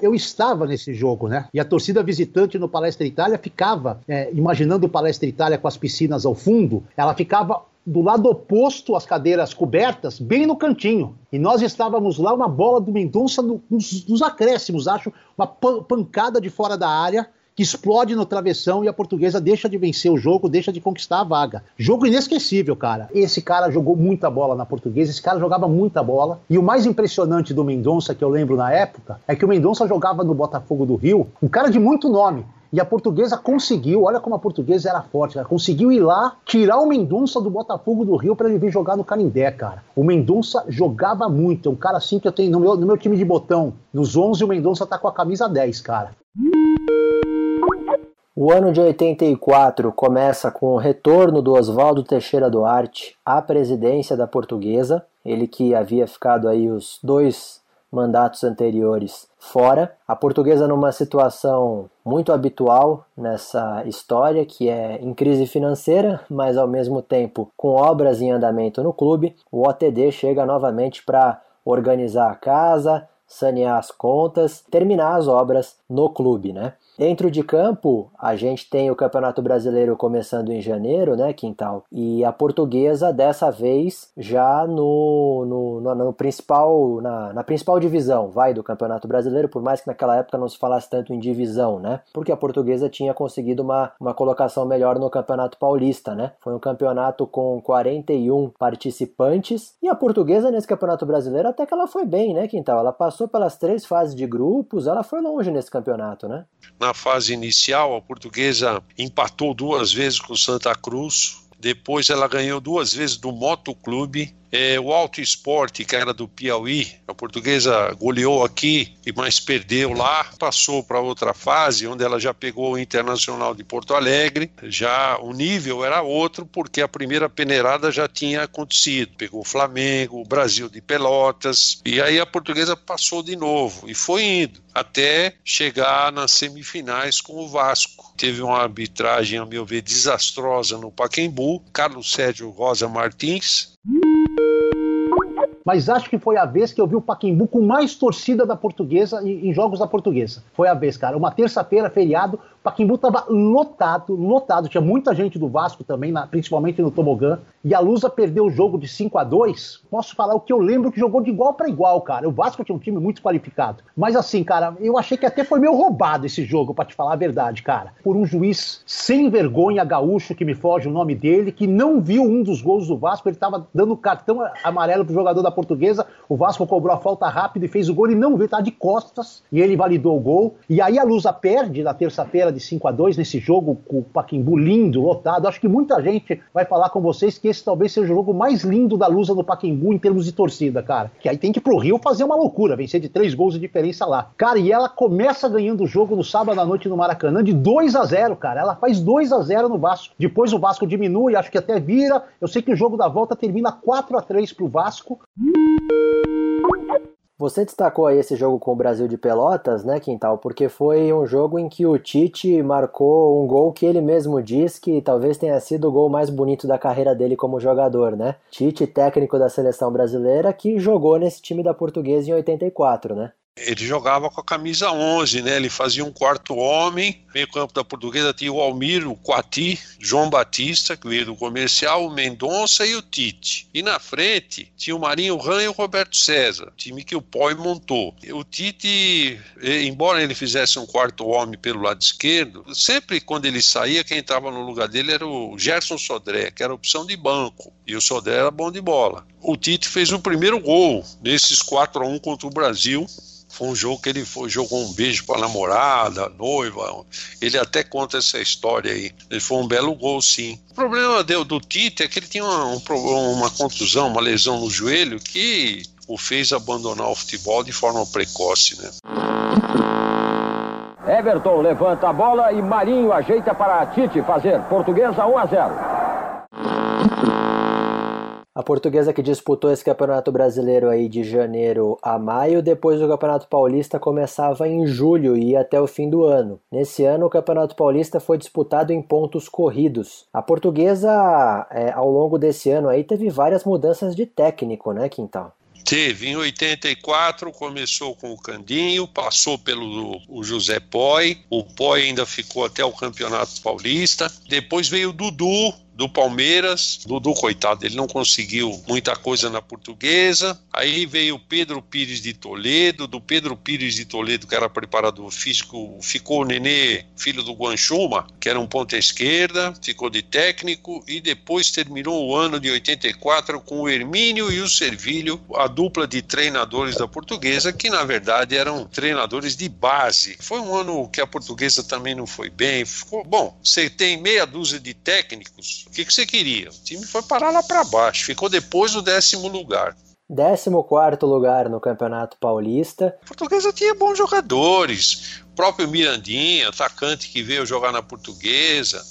Eu estava nesse jogo, né? E a torcida visitante no Palestra Itália ficava, é, imaginando o Palestra Itália com as piscinas ao fundo, ela ficava do lado oposto às cadeiras cobertas, bem no cantinho. E nós estávamos lá, uma bola do Mendonça nos, nos acréscimos, acho, uma pancada de fora da área que explode no travessão e a portuguesa deixa de vencer o jogo, deixa de conquistar a vaga. Jogo inesquecível, cara. Esse cara jogou muita bola na portuguesa, esse cara jogava muita bola. E o mais impressionante do Mendonça, que eu lembro na época, é que o Mendonça jogava no Botafogo do Rio, um cara de muito nome. E a portuguesa conseguiu, olha como a portuguesa era forte, cara, conseguiu ir lá, tirar o Mendonça do Botafogo do Rio para ele vir jogar no Canindé, cara. O Mendonça jogava muito, é um cara assim que eu tenho no meu, no meu time de botão. Nos 11, o Mendonça tá com a camisa 10, cara. O ano de 84 começa com o retorno do Oswaldo Teixeira Duarte à presidência da Portuguesa, ele que havia ficado aí os dois mandatos anteriores fora. A Portuguesa numa situação muito habitual nessa história, que é em crise financeira, mas ao mesmo tempo com obras em andamento no clube. O OTD chega novamente para organizar a casa, sanear as contas, terminar as obras no clube, né? Dentro de campo, a gente tem o Campeonato Brasileiro começando em janeiro, né, Quintal? E a portuguesa, dessa vez, já no, no, no, no principal, na, na, principal divisão, vai, do Campeonato Brasileiro, por mais que naquela época não se falasse tanto em divisão, né? Porque a portuguesa tinha conseguido uma, uma colocação melhor no Campeonato Paulista, né? Foi um campeonato com 41 participantes e a portuguesa nesse Campeonato Brasileiro até que ela foi bem, né, Quintal? Ela passou pelas três fases de grupos, ela foi longe nesse campeonato, né? Na fase inicial, a portuguesa empatou duas vezes com Santa Cruz. Depois ela ganhou duas vezes do Motoclube é, o Alto Esporte, que era do Piauí, a portuguesa goleou aqui, mas perdeu lá, passou para outra fase, onde ela já pegou o Internacional de Porto Alegre. Já o nível era outro, porque a primeira peneirada já tinha acontecido. Pegou o Flamengo, o Brasil de Pelotas, e aí a portuguesa passou de novo e foi indo até chegar nas semifinais com o Vasco. Teve uma arbitragem, a meu ver, desastrosa no Paquembu. Carlos Sérgio Rosa Martins mas acho que foi a vez que eu vi o Paquembu com mais torcida da portuguesa em, em jogos da portuguesa. Foi a vez, cara. Uma terça-feira, feriado, o Paquembu estava lotado, lotado. Tinha muita gente do Vasco também, na, principalmente no Tobogã. E a Lusa perdeu o jogo de 5 a 2 Posso falar o que eu lembro que jogou de igual para igual, cara. O Vasco tinha um time muito qualificado. Mas assim, cara, eu achei que até foi meio roubado esse jogo, para te falar a verdade, cara. Por um juiz sem vergonha gaúcho, que me foge o nome dele, que não viu um dos gols do Vasco. Ele estava dando cartão amarelo pro jogador da portuguesa. O Vasco cobrou a falta rápida e fez o gol. e não viu, tá de costas. E ele validou o gol. E aí a Lusa perde na terça-feira de 5 a 2 nesse jogo com o Paquimbu lindo, lotado. Acho que muita gente vai falar com vocês que esse talvez seja o jogo mais lindo da Lusa no Paquimbu em termos de torcida, cara. Que aí tem que ir pro Rio fazer uma loucura, vencer de três gols de diferença lá. Cara, e ela começa ganhando o jogo no sábado à noite no Maracanã de 2 a 0 cara. Ela faz 2 a 0 no Vasco. Depois o Vasco diminui, acho que até vira. Eu sei que o jogo da volta termina 4 a 3 pro Vasco. Você destacou aí esse jogo com o Brasil de Pelotas, né, Quintal? Porque foi um jogo em que o Tite marcou um gol que ele mesmo diz que talvez tenha sido o gol mais bonito da carreira dele como jogador, né? Tite, técnico da seleção brasileira, que jogou nesse time da Portuguesa em 84, né? Ele jogava com a camisa 11, né? Ele fazia um quarto homem. Meio campo da Portuguesa tinha o Almir, o Coati, João Batista, que veio do comercial, o Mendonça e o Tite. E na frente tinha o Marinho Ran e o Roberto César, time que o Poi montou. O Tite, embora ele fizesse um quarto homem pelo lado esquerdo, sempre quando ele saía, quem entrava no lugar dele era o Gerson Sodré, que era opção de banco. E o Sodré era bom de bola. O Tite fez o primeiro gol nesses 4 a 1 contra o Brasil foi um jogo que ele foi, jogou um beijo para a namorada, noiva. Ele até conta essa história aí. Ele foi um belo gol, sim. O problema do, do Tite é que ele tinha uma, um, uma contusão, uma lesão no joelho que o fez abandonar o futebol de forma precoce, né? Everton levanta a bola e Marinho ajeita para Tite fazer. Portuguesa 1 a 0. A portuguesa que disputou esse campeonato brasileiro aí de janeiro a maio, depois o campeonato paulista começava em julho e ia até o fim do ano. Nesse ano, o campeonato paulista foi disputado em pontos corridos. A portuguesa, é, ao longo desse ano aí, teve várias mudanças de técnico, né, Quintal? Teve, em 84 começou com o Candinho, passou pelo o José Poi, o Poi ainda ficou até o Campeonato Paulista, depois veio o Dudu, do Palmeiras. Dudu, coitado, ele não conseguiu muita coisa na portuguesa. Aí veio o Pedro Pires de Toledo. Do Pedro Pires de Toledo, que era preparador físico, ficou o Nenê, filho do Guanchuma, que era um ponta esquerda, ficou de técnico e depois terminou o ano de 84 com o Hermínio e o Servilho, a dupla de treinadores da portuguesa, que na verdade eram treinadores de base. Foi um ano que a portuguesa também não foi bem. Ficou, bom, você tem meia dúzia de técnicos o que, que você queria? O time foi parar lá para baixo, ficou depois do décimo lugar. 14 lugar no Campeonato Paulista. A portuguesa tinha bons jogadores. O próprio Mirandinha, atacante que veio jogar na portuguesa.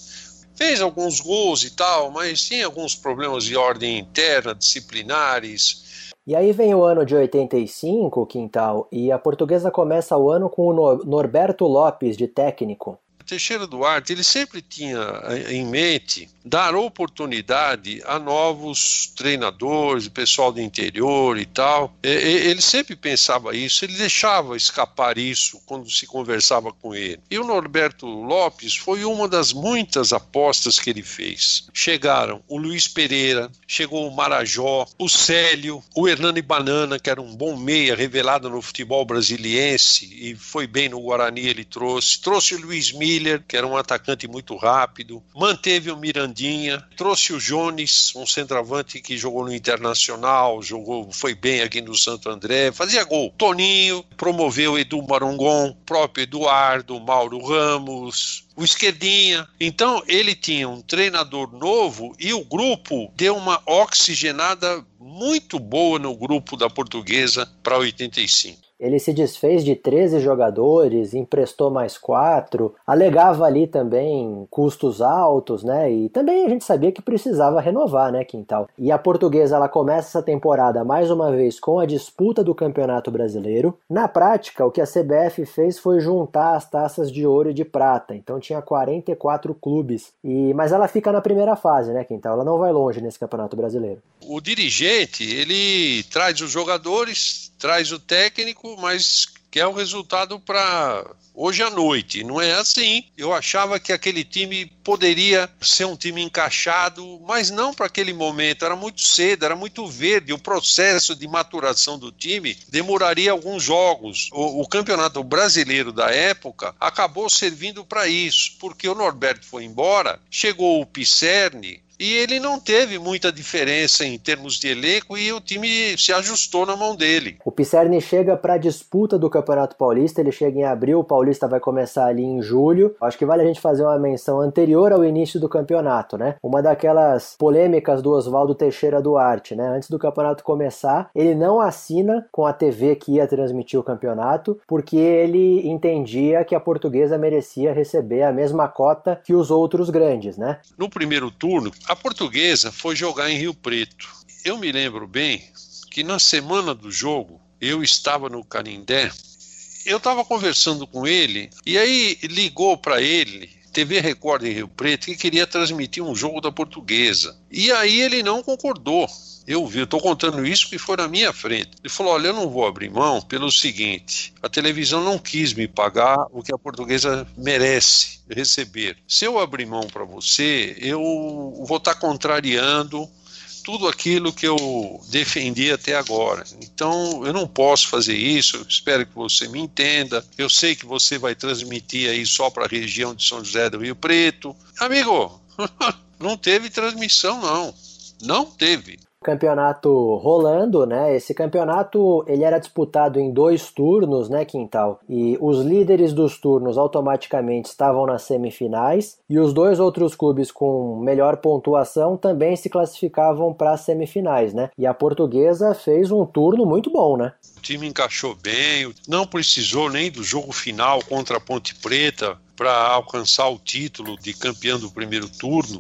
Fez alguns gols e tal, mas tinha alguns problemas de ordem interna, disciplinares. E aí vem o ano de 85, Quintal, e a portuguesa começa o ano com o Norberto Lopes de técnico Teixeira Duarte, ele sempre tinha em mente dar oportunidade a novos treinadores, pessoal do interior e tal. Ele sempre pensava isso, ele deixava escapar isso quando se conversava com ele. E o Norberto Lopes foi uma das muitas apostas que ele fez. Chegaram o Luiz Pereira, chegou o Marajó, o Célio, o Hernani Banana, que era um bom meia revelado no futebol brasiliense e foi bem no Guarani, ele trouxe. Trouxe o Luiz Miller, que era um atacante muito rápido. Manteve o Mirandinha. Trouxe o Jones, um centroavante que jogou no Internacional, jogou, foi bem aqui no Santo André, fazia gol. Toninho, promoveu Edu Marongon, próprio Eduardo, Mauro Ramos, o esquerdinha. Então ele tinha um treinador novo e o grupo deu uma oxigenada muito boa no grupo da portuguesa para 85. Ele se desfez de 13 jogadores, emprestou mais quatro, alegava ali também custos altos, né? E também a gente sabia que precisava renovar, né, Quintal? E a portuguesa ela começa essa temporada mais uma vez com a disputa do Campeonato Brasileiro. Na prática, o que a CBF fez foi juntar as taças de ouro e de prata. Então tinha 44 clubes. E mas ela fica na primeira fase, né, Quintal? Ela não vai longe nesse Campeonato Brasileiro. O dirigente, ele traz os jogadores, traz o técnico, mas quer o resultado para hoje à noite. Não é assim. Eu achava que aquele time poderia ser um time encaixado, mas não para aquele momento. Era muito cedo, era muito verde. O processo de maturação do time demoraria alguns jogos. O, o campeonato brasileiro da época acabou servindo para isso, porque o Norberto foi embora, chegou o Pisserni, e ele não teve muita diferença em termos de elenco e o time se ajustou na mão dele. O Pisserni chega para a disputa do Campeonato Paulista, ele chega em abril, o Paulista vai começar ali em julho. Acho que vale a gente fazer uma menção anterior ao início do campeonato, né? Uma daquelas polêmicas do Oswaldo Teixeira Duarte, né? Antes do campeonato começar, ele não assina com a TV que ia transmitir o campeonato, porque ele entendia que a portuguesa merecia receber a mesma cota que os outros grandes, né? No primeiro turno, a portuguesa foi jogar em Rio Preto. Eu me lembro bem que na semana do jogo eu estava no Canindé. Eu estava conversando com ele e aí ligou para ele TV Record em Rio Preto que queria transmitir um jogo da portuguesa. E aí ele não concordou. Eu vi, estou contando isso que foi na minha frente. Ele falou: Olha, eu não vou abrir mão pelo seguinte: a televisão não quis me pagar o que a portuguesa merece receber. Se eu abrir mão para você, eu vou estar tá contrariando tudo aquilo que eu defendi até agora. Então, eu não posso fazer isso. Espero que você me entenda. Eu sei que você vai transmitir aí só para a região de São José do Rio Preto. Amigo, não teve transmissão, não. Não teve campeonato rolando, né? Esse campeonato ele era disputado em dois turnos, né, Quintal? E os líderes dos turnos automaticamente estavam nas semifinais e os dois outros clubes com melhor pontuação também se classificavam para as semifinais, né? E a Portuguesa fez um turno muito bom, né? O time encaixou bem, não precisou nem do jogo final contra a Ponte Preta para alcançar o título de campeão do primeiro turno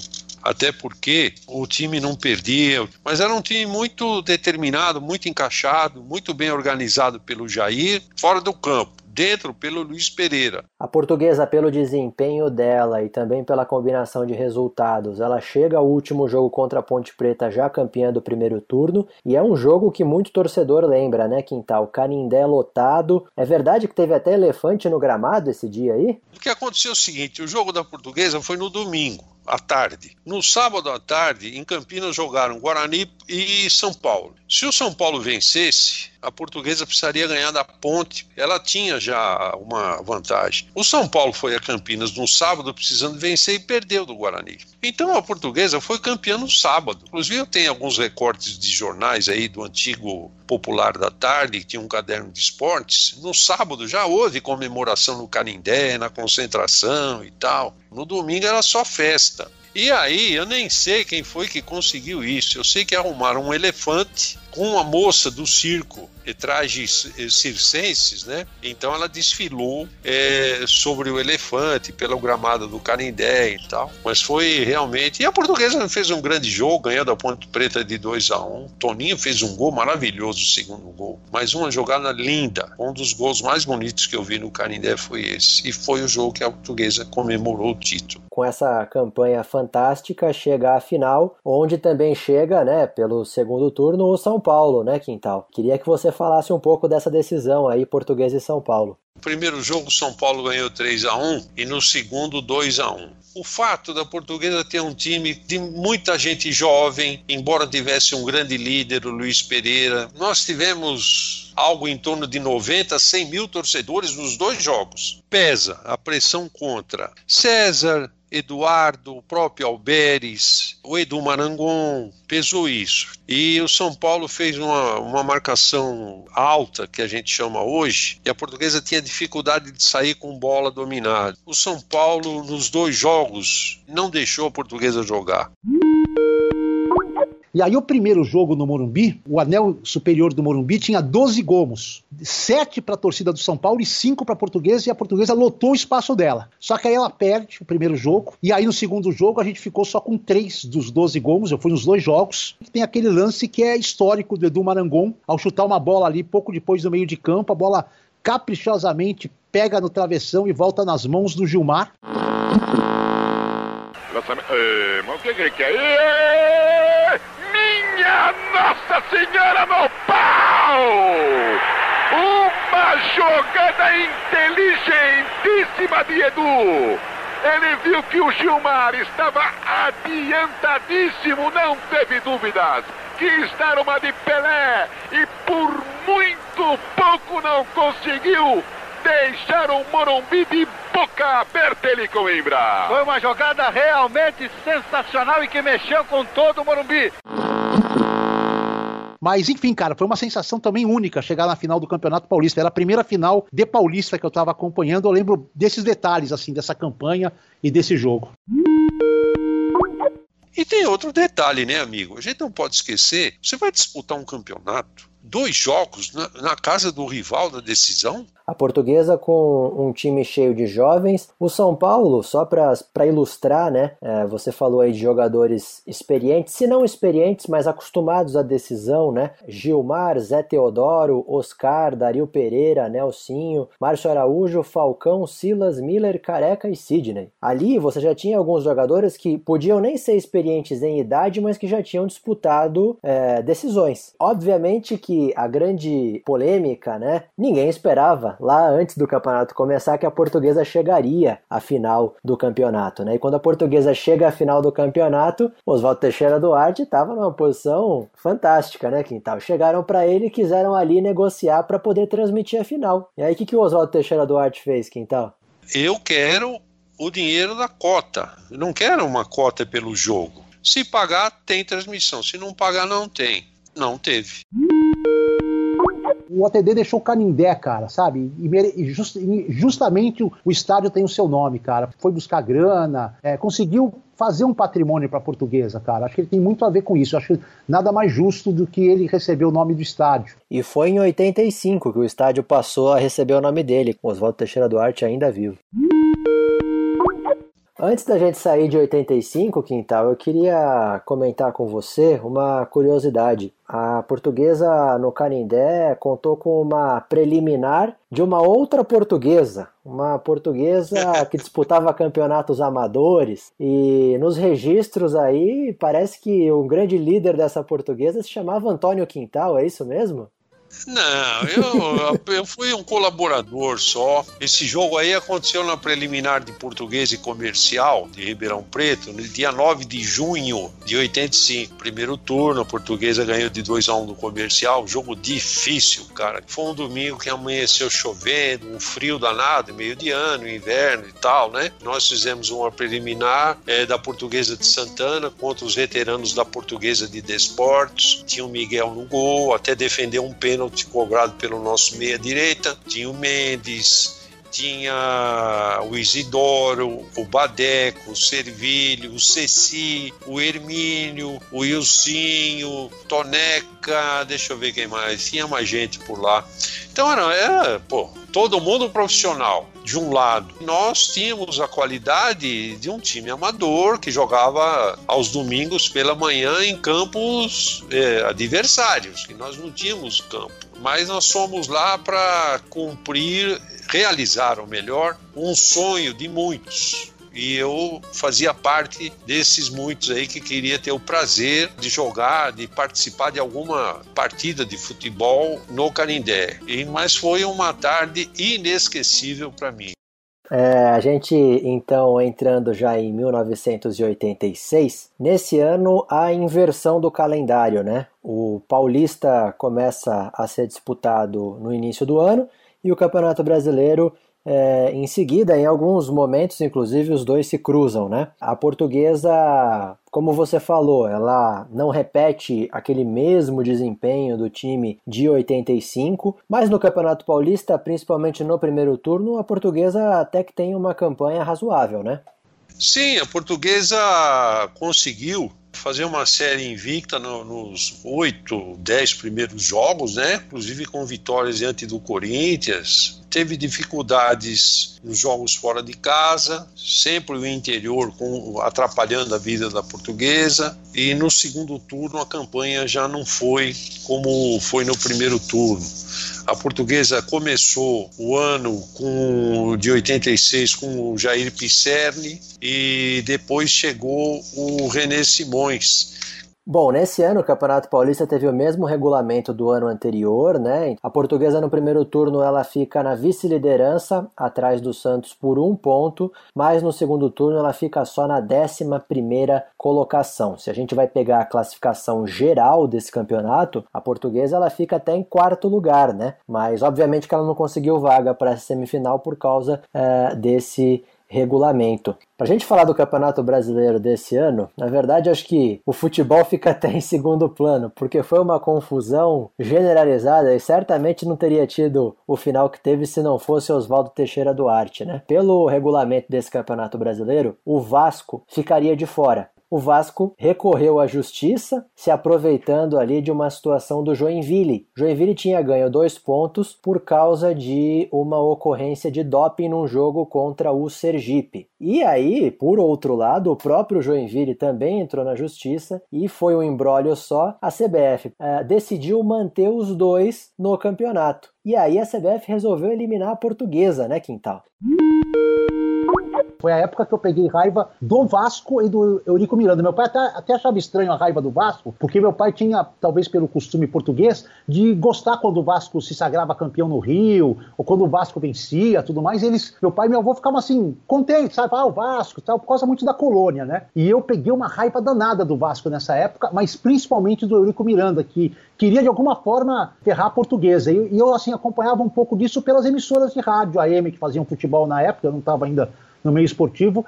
até porque o time não perdia, mas era um time muito determinado, muito encaixado, muito bem organizado pelo Jair, fora do campo dentro pelo Luiz Pereira. A portuguesa, pelo desempenho dela e também pela combinação de resultados, ela chega ao último jogo contra a Ponte Preta já campeã do primeiro turno e é um jogo que muito torcedor lembra, né, Quintal? Canindé lotado. É verdade que teve até elefante no gramado esse dia aí? O que aconteceu é o seguinte: o jogo da portuguesa foi no domingo à tarde. No sábado à tarde, em Campinas jogaram Guarani e São Paulo. Se o São Paulo vencesse, a portuguesa precisaria ganhar da ponte. Ela tinha já uma vantagem. O São Paulo foi a Campinas no sábado precisando vencer e perdeu do Guarani. Então a portuguesa foi campeã no sábado. Inclusive eu tenho alguns recortes de jornais aí do antigo Popular da Tarde, que tinha um caderno de esportes. No sábado já houve comemoração no Canindé, na concentração e tal. No domingo era só festa. E aí, eu nem sei quem foi que conseguiu isso. Eu sei que arrumaram um elefante uma moça do circo trajes circenses, né? Então ela desfilou é, sobre o elefante pelo gramado do Canindé e tal. Mas foi realmente. E a portuguesa fez um grande jogo, ganhou da Ponte Preta de 2 a 1 um. Toninho fez um gol maravilhoso, o segundo gol. Mas uma jogada linda. Um dos gols mais bonitos que eu vi no Canindé foi esse. E foi o jogo que a portuguesa comemorou o título. Com essa campanha fantástica, chega à final, onde também chega, né, pelo segundo turno, o São Paulo, né, Quintal? Queria que você falasse um pouco dessa decisão aí, Português e São Paulo. No primeiro jogo, São Paulo ganhou 3 a 1 e no segundo, 2 a 1 o fato da portuguesa ter um time de muita gente jovem, embora tivesse um grande líder, o Luiz Pereira, nós tivemos algo em torno de 90, 100 mil torcedores nos dois jogos. Pesa a pressão contra César, Eduardo, o próprio Alberes, o Edu Marangon, pesou isso. E o São Paulo fez uma, uma marcação alta, que a gente chama hoje, e a portuguesa tinha dificuldade de sair com bola dominada. O São Paulo, nos dois jogos, não deixou a portuguesa jogar. E aí o primeiro jogo no Morumbi, o anel superior do Morumbi tinha 12 gomos, 7 para a torcida do São Paulo e 5 para a portuguesa, e a portuguesa lotou o espaço dela. Só que aí ela perde o primeiro jogo, e aí no segundo jogo a gente ficou só com 3 dos 12 gomos, eu fui nos dois jogos. Tem aquele lance que é histórico do Edu Marangon, ao chutar uma bola ali pouco depois do meio de campo, a bola caprichosamente pega no travessão e volta nas mãos do Gilmar. Ei, mas o que, que é? Minha Nossa Senhora no pau! Uma jogada inteligentíssima de Edu. Ele viu que o Gilmar estava adiantadíssimo, não teve dúvidas. Que está uma de Pelé e por muito pouco não conseguiu deixar o Morumbi de boca aberta ele Coimbra. Foi uma jogada realmente sensacional e que mexeu com todo o Morumbi. Mas, enfim, cara, foi uma sensação também única chegar na final do Campeonato Paulista. Era a primeira final de Paulista que eu estava acompanhando. Eu lembro desses detalhes, assim, dessa campanha e desse jogo. E tem outro detalhe, né, amigo? A gente não pode esquecer: você vai disputar um campeonato, dois jogos na, na casa do rival da decisão. A portuguesa com um time cheio de jovens. O São Paulo, só para ilustrar, né? É, você falou aí de jogadores experientes, se não experientes, mas acostumados à decisão, né? Gilmar, Zé Teodoro, Oscar, Dario Pereira, Nelsinho, Márcio Araújo, Falcão, Silas, Miller, Careca e Sidney. Ali você já tinha alguns jogadores que podiam nem ser experientes em idade, mas que já tinham disputado é, decisões. Obviamente que a grande polêmica, né? Ninguém esperava lá antes do campeonato começar que a portuguesa chegaria à final do campeonato, né? E quando a portuguesa chega à final do campeonato, Oswaldo Teixeira Duarte estava numa posição fantástica, né, Quintal? Chegaram para ele e quiseram ali negociar para poder transmitir a final. E aí o que, que o Oswaldo Teixeira Duarte fez, Quintal? Eu quero o dinheiro da cota. Eu não quero uma cota pelo jogo. Se pagar, tem transmissão. Se não pagar, não tem. Não teve o OTD deixou o Canindé, cara, sabe? E, just, e justamente o, estádio tem o seu nome, cara. Foi buscar grana, é, conseguiu fazer um patrimônio para portuguesa, cara. Acho que ele tem muito a ver com isso. Acho que nada mais justo do que ele receber o nome do estádio. E foi em 85 que o estádio passou a receber o nome dele, com Oswaldo Teixeira Duarte ainda vivo. Antes da gente sair de 85, Quintal, eu queria comentar com você uma curiosidade. A portuguesa no Canindé contou com uma preliminar de uma outra portuguesa, uma portuguesa que disputava campeonatos amadores. E nos registros aí parece que o grande líder dessa portuguesa se chamava Antônio Quintal, é isso mesmo? Não, eu, eu fui um colaborador só. Esse jogo aí aconteceu na preliminar de português e comercial de Ribeirão Preto, no dia 9 de junho de 85. Primeiro turno, a portuguesa ganhou de 2 a 1 um no comercial. Jogo difícil, cara. Foi um domingo que amanheceu chovendo, um frio danado, meio de ano, inverno e tal, né? Nós fizemos uma preliminar é, da portuguesa de Santana contra os veteranos da portuguesa de Desportos. Tinha o Miguel no gol, até defendeu um pênalti pênalti cobrado pelo nosso meia-direita. Tinha o Mendes, tinha o Isidoro, o Badeco, o Servilho, o Ceci, o Hermínio, o Ilcinho, Toneca, deixa eu ver quem mais, tinha mais gente por lá. Então era, era pô, todo mundo profissional, de um lado. Nós tínhamos a qualidade de um time amador que jogava aos domingos pela manhã em campos é, adversários, que nós não tínhamos campo. Mas nós fomos lá para cumprir, realizar, ou melhor, um sonho de muitos e eu fazia parte desses muitos aí que queria ter o prazer de jogar, de participar de alguma partida de futebol no Canindé. E, mas foi uma tarde inesquecível para mim. É, a gente então entrando já em 1986, nesse ano a inversão do calendário, né? O Paulista começa a ser disputado no início do ano e o Campeonato Brasileiro é, em seguida, em alguns momentos, inclusive, os dois se cruzam, né? A portuguesa, como você falou, ela não repete aquele mesmo desempenho do time de 85, mas no Campeonato Paulista, principalmente no primeiro turno, a portuguesa até que tem uma campanha razoável, né? Sim, a portuguesa conseguiu fazer uma série invicta no, nos oito, dez primeiros jogos, né? Inclusive com vitórias diante do Corinthians. Teve dificuldades nos jogos fora de casa, sempre o interior com, atrapalhando a vida da portuguesa. E no segundo turno a campanha já não foi como foi no primeiro turno. A portuguesa começou o ano com, de 86 com o Jair Pisserni e depois chegou o René Simões, Bom, nesse ano o Campeonato Paulista teve o mesmo regulamento do ano anterior, né? A portuguesa no primeiro turno ela fica na vice-liderança, atrás do Santos por um ponto, mas no segundo turno ela fica só na décima primeira colocação. Se a gente vai pegar a classificação geral desse campeonato, a portuguesa ela fica até em quarto lugar, né? Mas obviamente que ela não conseguiu vaga para essa semifinal por causa é, desse regulamento. Para a gente falar do Campeonato Brasileiro desse ano, na verdade acho que o futebol fica até em segundo plano, porque foi uma confusão generalizada e certamente não teria tido o final que teve se não fosse Oswaldo Teixeira Duarte, né? Pelo regulamento desse Campeonato Brasileiro, o Vasco ficaria de fora o Vasco recorreu à justiça, se aproveitando ali de uma situação do Joinville. Joinville tinha ganho dois pontos por causa de uma ocorrência de doping num jogo contra o Sergipe. E aí, por outro lado, o próprio Joinville também entrou na justiça e foi um embrólio só. A CBF eh, decidiu manter os dois no campeonato. E aí a CBF resolveu eliminar a portuguesa, né, Quintal? Foi a época que eu peguei raiva do Vasco e do Eurico Miranda. Meu pai até, até achava estranho a raiva do Vasco, porque meu pai tinha, talvez pelo costume português, de gostar quando o Vasco se sagrava campeão no Rio, ou quando o Vasco vencia, tudo mais. Eles, meu pai e meu avô ficavam assim, contentes, sabe? Ah, o Vasco, tal, por causa muito da colônia, né? E eu peguei uma raiva danada do Vasco nessa época, mas principalmente do Eurico Miranda, que queria de alguma forma ferrar a portuguesa. E, e eu, assim, acompanhava um pouco disso pelas emissoras de rádio, AM, que faziam futebol na época, eu não estava ainda no meio esportivo.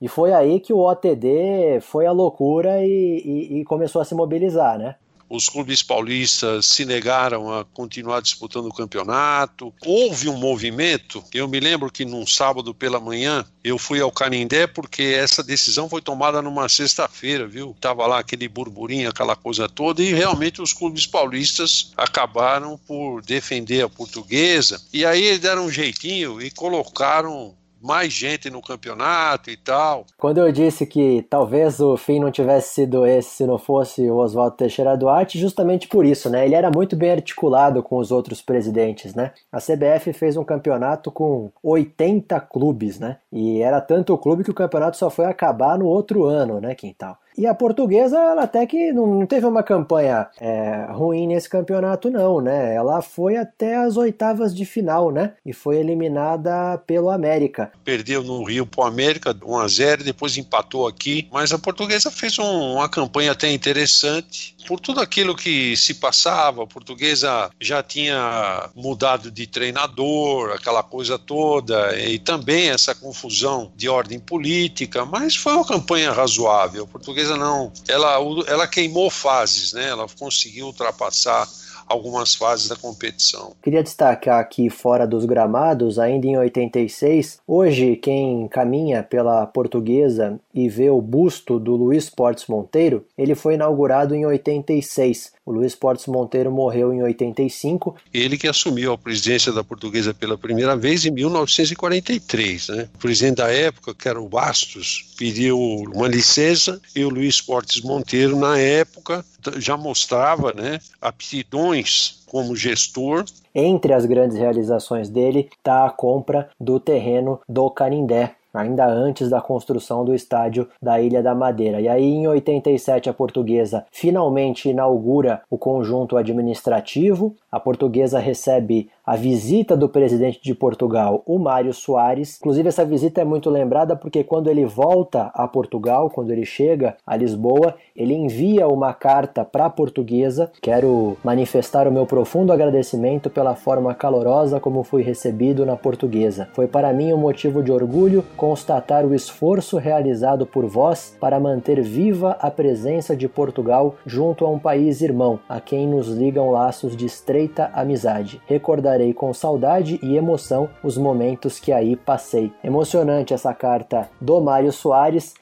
E foi aí que o OTD foi à loucura e, e, e começou a se mobilizar, né? Os clubes paulistas se negaram a continuar disputando o campeonato. Houve um movimento. Eu me lembro que num sábado pela manhã eu fui ao Canindé porque essa decisão foi tomada numa sexta-feira, viu? Tava lá aquele burburinho, aquela coisa toda e realmente os clubes paulistas acabaram por defender a portuguesa e aí deram um jeitinho e colocaram mais gente no campeonato e tal. Quando eu disse que talvez o fim não tivesse sido esse se não fosse o Oswaldo Teixeira Duarte, justamente por isso, né? Ele era muito bem articulado com os outros presidentes, né? A CBF fez um campeonato com 80 clubes, né? E era tanto o clube que o campeonato só foi acabar no outro ano, né, Quintal? E a portuguesa, ela até que não teve uma campanha é, ruim nesse campeonato, não, né? Ela foi até as oitavas de final, né? E foi eliminada pelo América. Perdeu no Rio pro América, 1 a 0 depois empatou aqui. Mas a portuguesa fez um, uma campanha até interessante. Por tudo aquilo que se passava, a portuguesa já tinha mudado de treinador, aquela coisa toda, e também essa confusão de ordem política, mas foi uma campanha razoável. A portuguesa não, ela, ela queimou fases, né? Ela conseguiu ultrapassar algumas fases da competição. Queria destacar aqui fora dos gramados, ainda em 86, hoje quem caminha pela portuguesa e vê o busto do Luiz Portes Monteiro, ele foi inaugurado em 86. O Luiz Portes Monteiro morreu em 85. Ele que assumiu a presidência da portuguesa pela primeira vez em 1943. Né? O presidente da época, que era o Bastos, pediu uma licença e o Luiz Portes Monteiro, na época, já mostrava né, aptidões como gestor. Entre as grandes realizações dele está a compra do terreno do Canindé, ainda antes da construção do estádio da Ilha da Madeira. E aí, em 87, a portuguesa finalmente inaugura o conjunto administrativo. A portuguesa recebe a visita do presidente de Portugal, o Mário Soares. Inclusive, essa visita é muito lembrada porque quando ele volta a Portugal, quando ele chega a Lisboa, ele envia uma carta para a portuguesa. Quero manifestar o meu profundo agradecimento pela forma calorosa como fui recebido na portuguesa. Foi para mim um motivo de orgulho constatar o esforço realizado por vós para manter viva a presença de Portugal junto a um país irmão, a quem nos ligam laços de estreita amizade. Recordarei recordarei com saudade e emoção os momentos que aí passei. Emocionante essa carta do Mário Soares.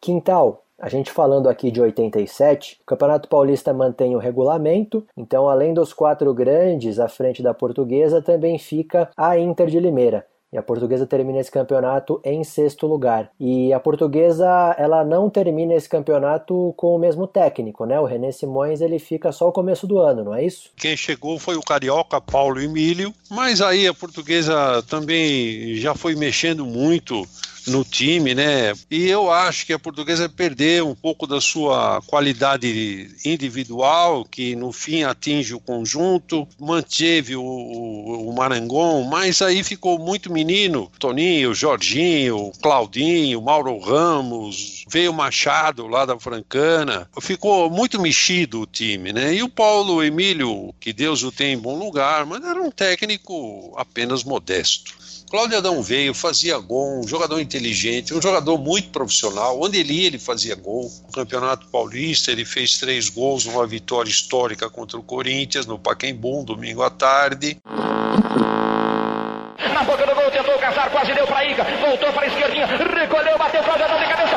Quintal, a gente falando aqui de 87, o Campeonato Paulista mantém o regulamento, então além dos quatro grandes à frente da portuguesa, também fica a Inter de Limeira. E a portuguesa termina esse campeonato em sexto lugar. E a portuguesa, ela não termina esse campeonato com o mesmo técnico, né? O René Simões, ele fica só o começo do ano, não é isso? Quem chegou foi o carioca Paulo Emílio, mas aí a portuguesa também já foi mexendo muito no time, né? E eu acho que a portuguesa perdeu um pouco da sua qualidade individual, que no fim atinge o conjunto, manteve o, o, Marangon, mas aí ficou muito menino, Toninho, Jorginho, Claudinho, Mauro Ramos, veio Machado lá da Francana, ficou muito mexido o time, né? E o Paulo Emílio, que Deus o tem em bom lugar, mas era um técnico apenas modesto. Cláudio Adão veio, fazia gol, um jogador inteligente, um jogador muito profissional. Onde ele ia, ele fazia gol. No Campeonato Paulista, ele fez três gols numa vitória histórica contra o Corinthians, no Pacaembu, domingo à tarde. Na boca do gol, tentou caçar, quase deu para Ica, voltou para a esquerdinha, recolheu, bateu, Cláudio Adão de cabeça.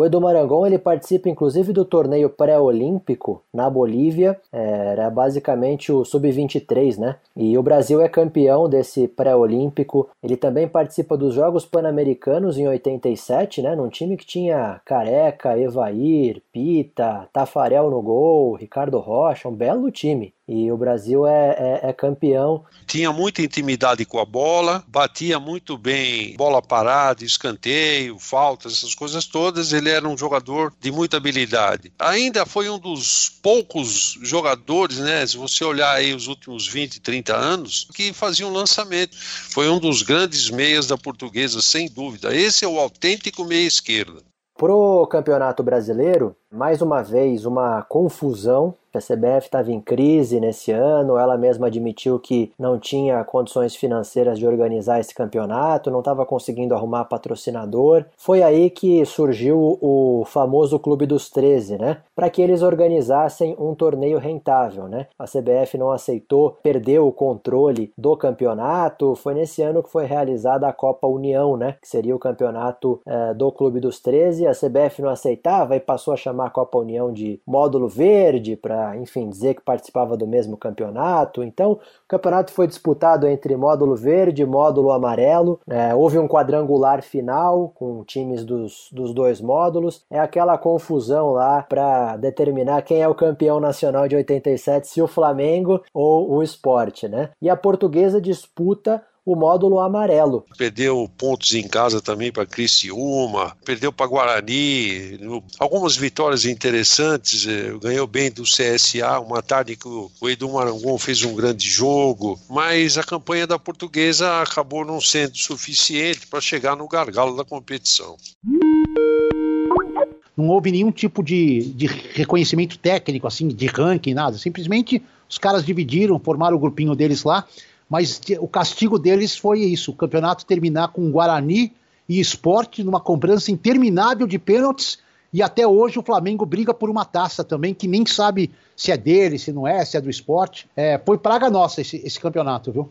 O Edu Marangon ele participa inclusive do torneio pré-olímpico na Bolívia, é, era basicamente o sub-23, né? E o Brasil é campeão desse pré-olímpico. Ele também participa dos Jogos Pan-Americanos em 87, né? Num time que tinha Careca, Evair, Pita, Tafarel no gol, Ricardo Rocha, um belo time. E o Brasil é, é, é, campeão. Tinha muita intimidade com a bola, batia muito bem bola parada, escanteio, faltas, essas coisas todas. Ele era um jogador de muita habilidade. Ainda foi um dos poucos jogadores, né? Se você olhar aí os últimos 20, 30 anos, que faziam lançamento. Foi um dos grandes meias da portuguesa, sem dúvida. Esse é o autêntico meia esquerda. Pro Campeonato Brasileiro, mais uma vez uma confusão a CBF estava em crise nesse ano, ela mesma admitiu que não tinha condições financeiras de organizar esse campeonato, não estava conseguindo arrumar patrocinador. Foi aí que surgiu o famoso Clube dos 13, né? Para que eles organizassem um torneio rentável, né? A CBF não aceitou, perdeu o controle do campeonato. Foi nesse ano que foi realizada a Copa União, né? Que seria o campeonato é, do Clube dos 13. A CBF não aceitava e passou a chamar a Copa União de módulo verde para para, enfim, dizer que participava do mesmo campeonato. Então, o campeonato foi disputado entre módulo verde e módulo amarelo. É, houve um quadrangular final com times dos, dos dois módulos. É aquela confusão lá para determinar quem é o campeão nacional de 87, se o Flamengo ou o esporte, né? E a portuguesa disputa o módulo amarelo. Perdeu pontos em casa também para Criciúma, perdeu para Guarani, algumas vitórias interessantes, eh, ganhou bem do CSA, uma tarde que o Edu Marangon fez um grande jogo, mas a campanha da portuguesa acabou não sendo suficiente para chegar no gargalo da competição não houve nenhum tipo de, de reconhecimento técnico, assim, de ranking, nada. Simplesmente os caras dividiram, formaram o grupinho deles lá mas o castigo deles foi isso: o campeonato terminar com Guarani e esporte numa cobrança interminável de pênaltis. E até hoje o Flamengo briga por uma taça também, que nem sabe se é dele, se não é, se é do esporte. É, foi praga nossa esse, esse campeonato, viu?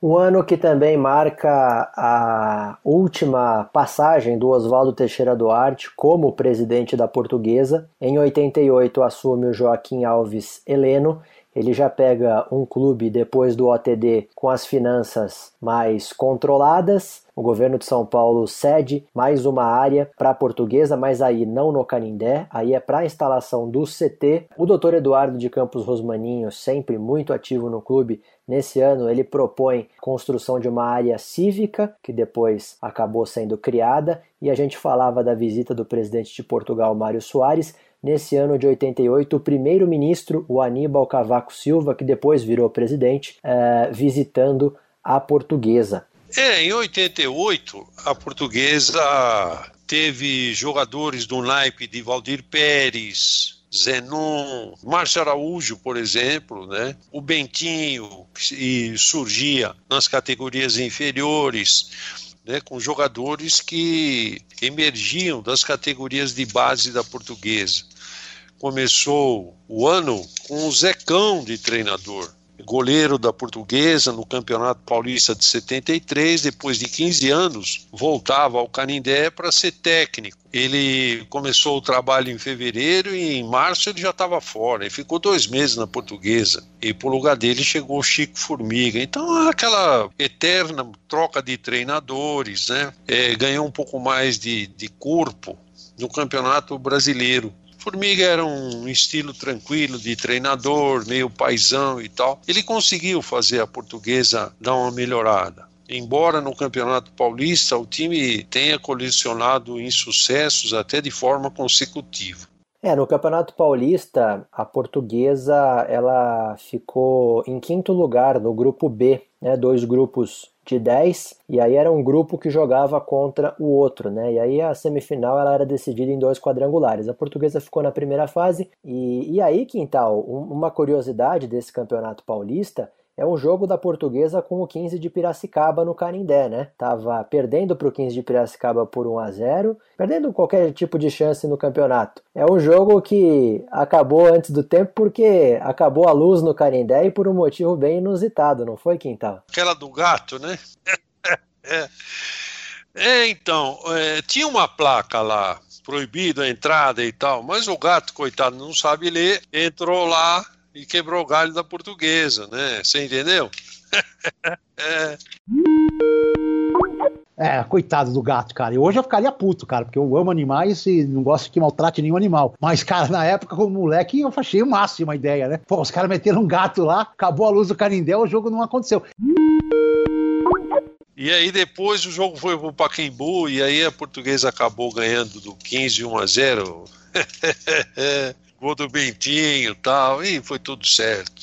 Um ano que também marca a última passagem do Oswaldo Teixeira Duarte como presidente da Portuguesa. Em 88 assume o Joaquim Alves Heleno ele já pega um clube depois do OTD com as finanças mais controladas. O governo de São Paulo cede mais uma área para a portuguesa, mas aí não no Canindé, aí é para a instalação do CT. O doutor Eduardo de Campos Rosmaninho, sempre muito ativo no clube, nesse ano ele propõe construção de uma área cívica, que depois acabou sendo criada, e a gente falava da visita do presidente de Portugal, Mário Soares, Nesse ano de 88, o primeiro-ministro, o Aníbal Cavaco Silva, que depois virou presidente, é, visitando a portuguesa. É, em 88, a portuguesa teve jogadores do naipe de Valdir Pérez, Zenon, Márcio Araújo, por exemplo, né? o Bentinho, que surgia nas categorias inferiores né, com jogadores que emergiam das categorias de base da portuguesa. Começou o ano com o Zecão de treinador goleiro da Portuguesa no Campeonato Paulista de 73, depois de 15 anos, voltava ao Canindé para ser técnico. Ele começou o trabalho em fevereiro e em março ele já estava fora. Ele ficou dois meses na Portuguesa e por lugar dele chegou o Chico Formiga. Então, aquela eterna troca de treinadores, né? É, ganhou um pouco mais de, de corpo no Campeonato Brasileiro. Formiga era um estilo tranquilo de treinador, meio paisão e tal. Ele conseguiu fazer a portuguesa dar uma melhorada. Embora no Campeonato Paulista o time tenha colecionado insucessos até de forma consecutiva. É, no Campeonato Paulista, a portuguesa ela ficou em quinto lugar no grupo B, né, dois grupos de 10, e aí era um grupo que jogava contra o outro, né? E aí a semifinal ela era decidida em dois quadrangulares. A portuguesa ficou na primeira fase, e, e aí, Quintal, uma curiosidade desse campeonato paulista é um jogo da Portuguesa com o 15 de Piracicaba no Canindé, né? Tava perdendo para o 15 de Piracicaba por 1 a 0, perdendo qualquer tipo de chance no campeonato. É um jogo que acabou antes do tempo porque acabou a luz no Canindé e por um motivo bem inusitado, não foi, Quintal? Aquela do gato, né? é. é. então, é, tinha uma placa lá proibido a entrada e tal, mas o gato, coitado, não sabe ler, entrou lá e quebrou o galho da portuguesa, né? Você entendeu? é. É, coitado do gato, cara. E hoje eu ficaria puto, cara, porque eu amo animais e não gosto que maltrate nenhum animal. Mas, cara, na época, como moleque, eu achei o máximo a ideia, né? Pô, os caras meteram um gato lá, acabou a luz do Canindé, o jogo não aconteceu. E aí depois o jogo foi pro Paquembu e aí a portuguesa acabou ganhando do 15 1 a 0. gol do Bentinho e tal, e foi tudo certo.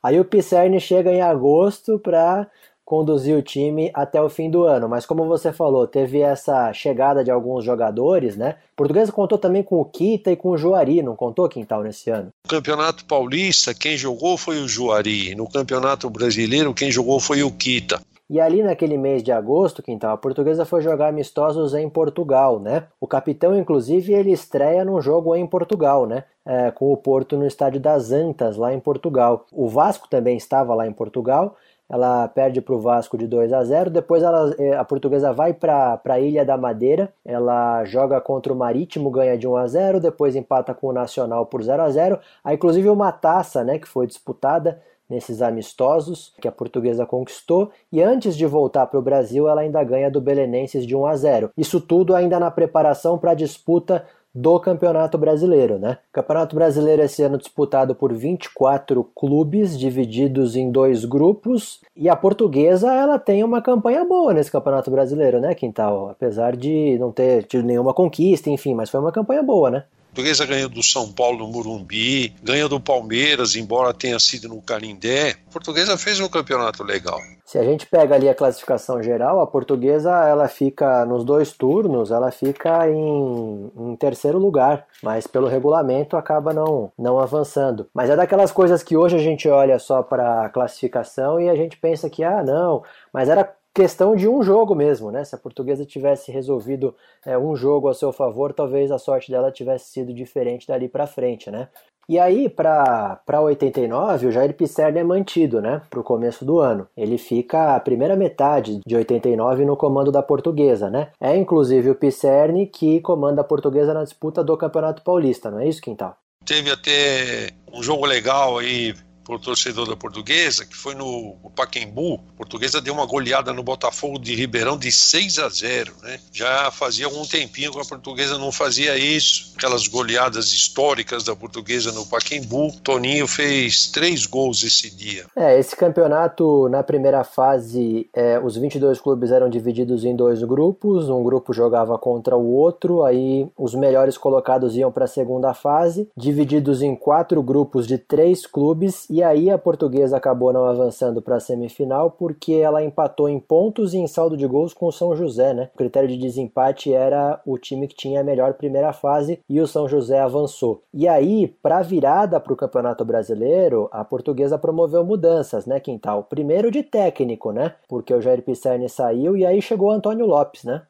Aí o Pisserni chega em agosto para conduzir o time até o fim do ano, mas como você falou, teve essa chegada de alguns jogadores, né? O Portuguesa contou também com o Kita e com o Juari, não contou, Quintal, nesse ano? No Campeonato Paulista, quem jogou foi o Juari. No Campeonato Brasileiro, quem jogou foi o Kita. E ali naquele mês de agosto, Quintal, a portuguesa foi jogar amistosos em Portugal, né? O capitão, inclusive, ele estreia num jogo em Portugal, né? É, com o Porto no estádio das Antas, lá em Portugal. O Vasco também estava lá em Portugal, ela perde para o Vasco de 2 a 0 depois ela, eh, a portuguesa vai para a Ilha da Madeira, ela joga contra o Marítimo, ganha de 1 a 0 depois empata com o Nacional por 0 a 0 Há inclusive uma taça né, que foi disputada nesses amistosos que a portuguesa conquistou e antes de voltar para o Brasil ela ainda ganha do Belenenses de 1 a 0. Isso tudo ainda na preparação para a disputa do Campeonato Brasileiro, né? Campeonato Brasileiro esse ano disputado por 24 clubes divididos em dois grupos e a portuguesa ela tem uma campanha boa nesse Campeonato Brasileiro, né, Quintal? Apesar de não ter tido nenhuma conquista, enfim, mas foi uma campanha boa, né? Portuguesa ganha do São Paulo no Murumbi, ganha do Palmeiras, embora tenha sido no Canindé. A Portuguesa fez um campeonato legal. Se a gente pega ali a classificação geral, a Portuguesa ela fica nos dois turnos, ela fica em, em terceiro lugar, mas pelo regulamento acaba não, não avançando. Mas é daquelas coisas que hoje a gente olha só para a classificação e a gente pensa que ah não, mas era questão de um jogo mesmo, né? Se a portuguesa tivesse resolvido é, um jogo a seu favor, talvez a sorte dela tivesse sido diferente dali para frente, né? E aí, para 89, o Jair Pisserni é mantido, né, para o começo do ano. Ele fica a primeira metade de 89 no comando da portuguesa, né? É inclusive o Pisserni que comanda a portuguesa na disputa do Campeonato Paulista, não é isso, Quintal? Teve até um jogo legal aí por torcedor da Portuguesa, que foi no Paquembu. A Portuguesa deu uma goleada no Botafogo de Ribeirão de 6 a 0, né? Já fazia algum tempinho que a Portuguesa não fazia isso. Aquelas goleadas históricas da Portuguesa no Paquembu. Toninho fez três gols esse dia. É, esse campeonato na primeira fase, é, os 22 clubes eram divididos em dois grupos. Um grupo jogava contra o outro, aí os melhores colocados iam para a segunda fase, divididos em quatro grupos de três clubes e aí a portuguesa acabou não avançando para a semifinal porque ela empatou em pontos e em saldo de gols com o São José, né? O critério de desempate era o time que tinha a melhor primeira fase e o São José avançou. E aí, para virada para o Campeonato Brasileiro, a portuguesa promoveu mudanças, né, Quintal? Primeiro de técnico, né? Porque o Jair Pisserni saiu e aí chegou o Antônio Lopes, né?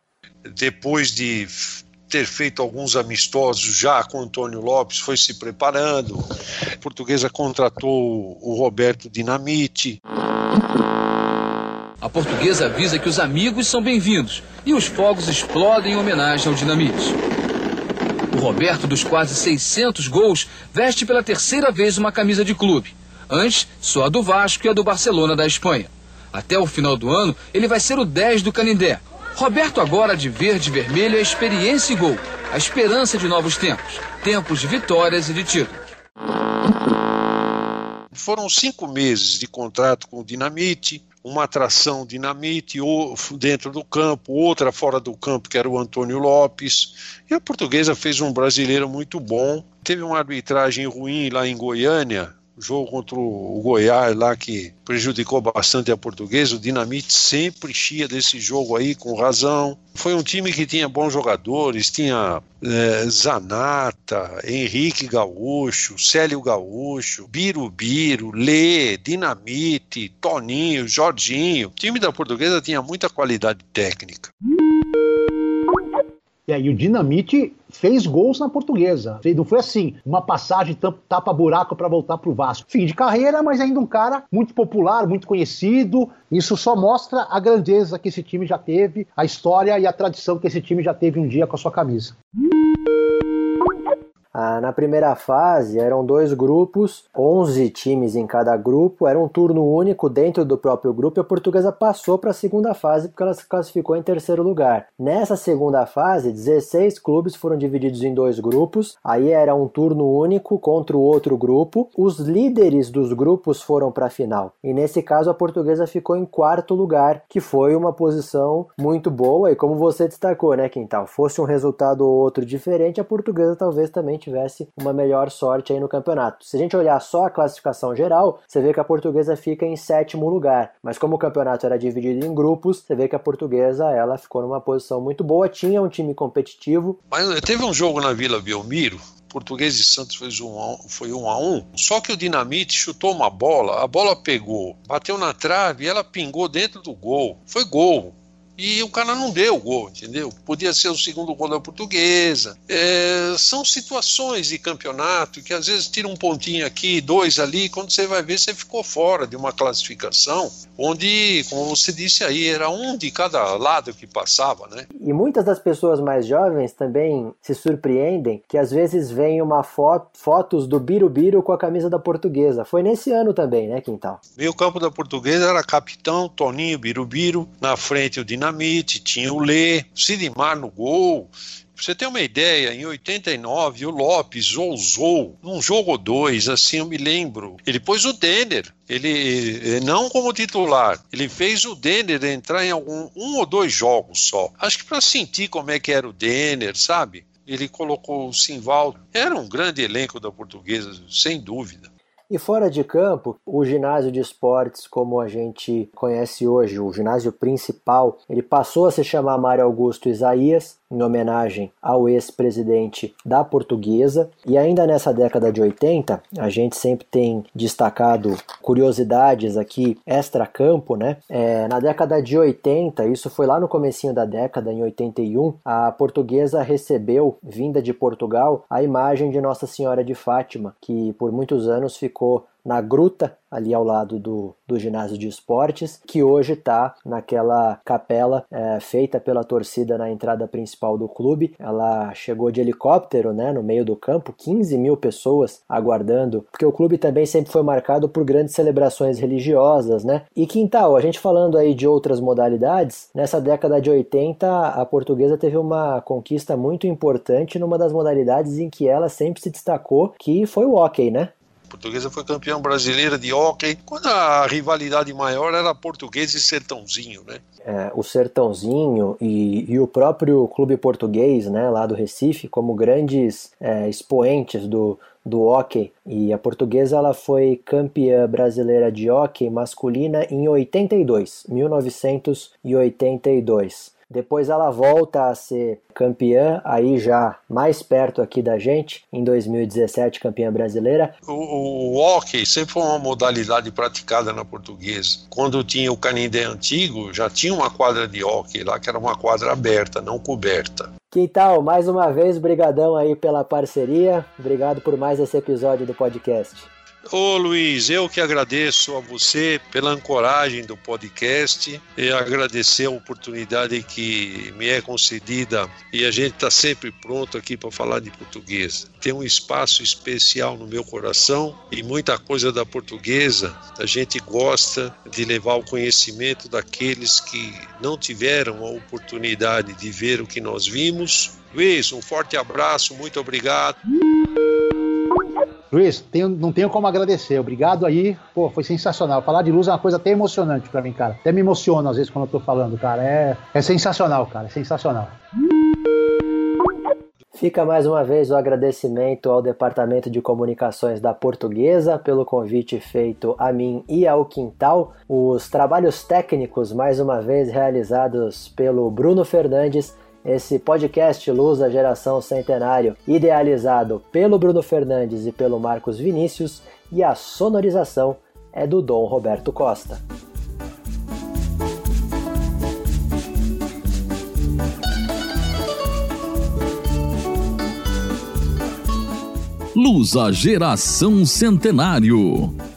Depois de ter feito alguns amistosos já com Antônio Lopes, foi se preparando. A portuguesa contratou o Roberto Dinamite. A portuguesa avisa que os amigos são bem-vindos e os fogos explodem em homenagem ao Dinamite. O Roberto, dos quase 600 gols, veste pela terceira vez uma camisa de clube. Antes, só a do Vasco e a do Barcelona da Espanha. Até o final do ano, ele vai ser o 10 do Canindé, Roberto agora de verde e vermelho é experiência e gol, a esperança de novos tempos, tempos de vitórias e de títulos. Foram cinco meses de contrato com o Dinamite, uma atração Dinamite dentro do campo, outra fora do campo, que era o Antônio Lopes. E a portuguesa fez um brasileiro muito bom. Teve uma arbitragem ruim lá em Goiânia, jogo contra o Goiás lá que prejudicou bastante a portuguesa, o Dinamite sempre chia desse jogo aí, com razão. Foi um time que tinha bons jogadores, tinha é, Zanata, Henrique Gaúcho, Célio Gaúcho, Birubiru, Lê, Dinamite, Toninho, Jorginho. O time da portuguesa tinha muita qualidade técnica. E o Dinamite fez gols na portuguesa. Não foi assim, uma passagem tapa-buraco para voltar para o Vasco. Fim de carreira, mas ainda um cara muito popular, muito conhecido. Isso só mostra a grandeza que esse time já teve, a história e a tradição que esse time já teve um dia com a sua camisa. Ah, na primeira fase eram dois grupos, 11 times em cada grupo, era um turno único dentro do próprio grupo e a portuguesa passou para a segunda fase porque ela se classificou em terceiro lugar. Nessa segunda fase, 16 clubes foram divididos em dois grupos, aí era um turno único contra o outro grupo. Os líderes dos grupos foram para a final e nesse caso a portuguesa ficou em quarto lugar, que foi uma posição muito boa e como você destacou, né, Quintal? Fosse um resultado ou outro diferente, a portuguesa talvez também tivesse uma melhor sorte aí no campeonato. Se a gente olhar só a classificação geral, você vê que a portuguesa fica em sétimo lugar. Mas como o campeonato era dividido em grupos, você vê que a portuguesa ela ficou numa posição muito boa, tinha um time competitivo. Mas teve um jogo na Vila Belmiro Português e Santos fez um a um, foi um a um. Só que o Dinamite chutou uma bola, a bola pegou, bateu na trave e ela pingou dentro do gol. Foi gol. E o cara não deu o gol, entendeu? Podia ser o segundo gol da portuguesa. É, são situações de campeonato que às vezes tira um pontinho aqui, dois ali, quando você vai ver, você ficou fora de uma classificação onde, como você disse aí, era um de cada lado que passava, né? E muitas das pessoas mais jovens também se surpreendem que às vezes vem uma foto, fotos do Birubiru com a camisa da portuguesa. Foi nesse ano também, né, Quintal? Meio campo da portuguesa era capitão Toninho Birubiru, na frente o Dinamite, tinha o Lê, Sidmar no gol, Pra você ter uma ideia, em 89 o Lopes ousou, num jogo ou dois, assim eu me lembro, ele pôs o Denner, ele não como titular, ele fez o Denner entrar em algum um ou dois jogos só. Acho que para sentir como é que era o Denner, sabe? Ele colocou o Simvaldo. Era um grande elenco da Portuguesa, sem dúvida. E fora de campo, o ginásio de esportes, como a gente conhece hoje, o ginásio principal, ele passou a se chamar Mário Augusto Isaías, em homenagem ao ex-presidente da Portuguesa. E ainda nessa década de 80, a gente sempre tem destacado curiosidades aqui extra-campo, né? É, na década de 80, isso foi lá no comecinho da década, em 81, a Portuguesa recebeu, vinda de Portugal, a imagem de Nossa Senhora de Fátima, que por muitos anos ficou na gruta ali ao lado do, do ginásio de esportes, que hoje está naquela capela é, feita pela torcida na entrada principal do clube. Ela chegou de helicóptero, né, no meio do campo, 15 mil pessoas aguardando, porque o clube também sempre foi marcado por grandes celebrações religiosas, né? E quintal, a gente falando aí de outras modalidades, nessa década de 80 a portuguesa teve uma conquista muito importante numa das modalidades em que ela sempre se destacou, que foi o hockey, né? Portuguesa foi campeã brasileira de hóquei, quando a rivalidade maior era português e sertãozinho, né? É, o Sertãozinho e, e, o próprio clube português, né, lá do Recife, como grandes é, expoentes do, do hockey. E a portuguesa ela foi campeã brasileira de hockey masculina em 82, 1982. Depois ela volta a ser campeã, aí já mais perto aqui da gente, em 2017, campeã brasileira. O, o, hockey sempre foi uma modalidade praticada na portuguesa. Quando tinha o Canindé antigo, já tinha uma quadra de hockey lá, que era uma quadra aberta, não coberta. Que tal? Mais uma vez, brigadão aí pela parceria. Obrigado por mais esse episódio do podcast. Ô Luiz, eu que agradeço a você pela ancoragem do podcast e agradecer a oportunidade que me é concedida e a gente está sempre pronto aqui para falar de português. Tem um espaço especial no meu coração e muita coisa da portuguesa a gente gosta de levar o conhecimento daqueles que não tiveram a oportunidade de ver o que nós vimos. Luiz, um forte abraço, muito obrigado. Luiz, tenho, não tenho como agradecer. Obrigado aí. Pô, foi sensacional. Falar de luz é uma coisa até emocionante para mim, cara. Até me emociona às vezes quando eu tô falando, cara. É, é sensacional, cara. É sensacional. Fica mais uma vez o agradecimento ao Departamento de Comunicações da Portuguesa pelo convite feito a mim e ao Quintal. Os trabalhos técnicos, mais uma vez, realizados pelo Bruno Fernandes esse podcast Luz da Geração Centenário, idealizado pelo Bruno Fernandes e pelo Marcos Vinícius, e a sonorização é do Dom Roberto Costa. Luz a Geração Centenário.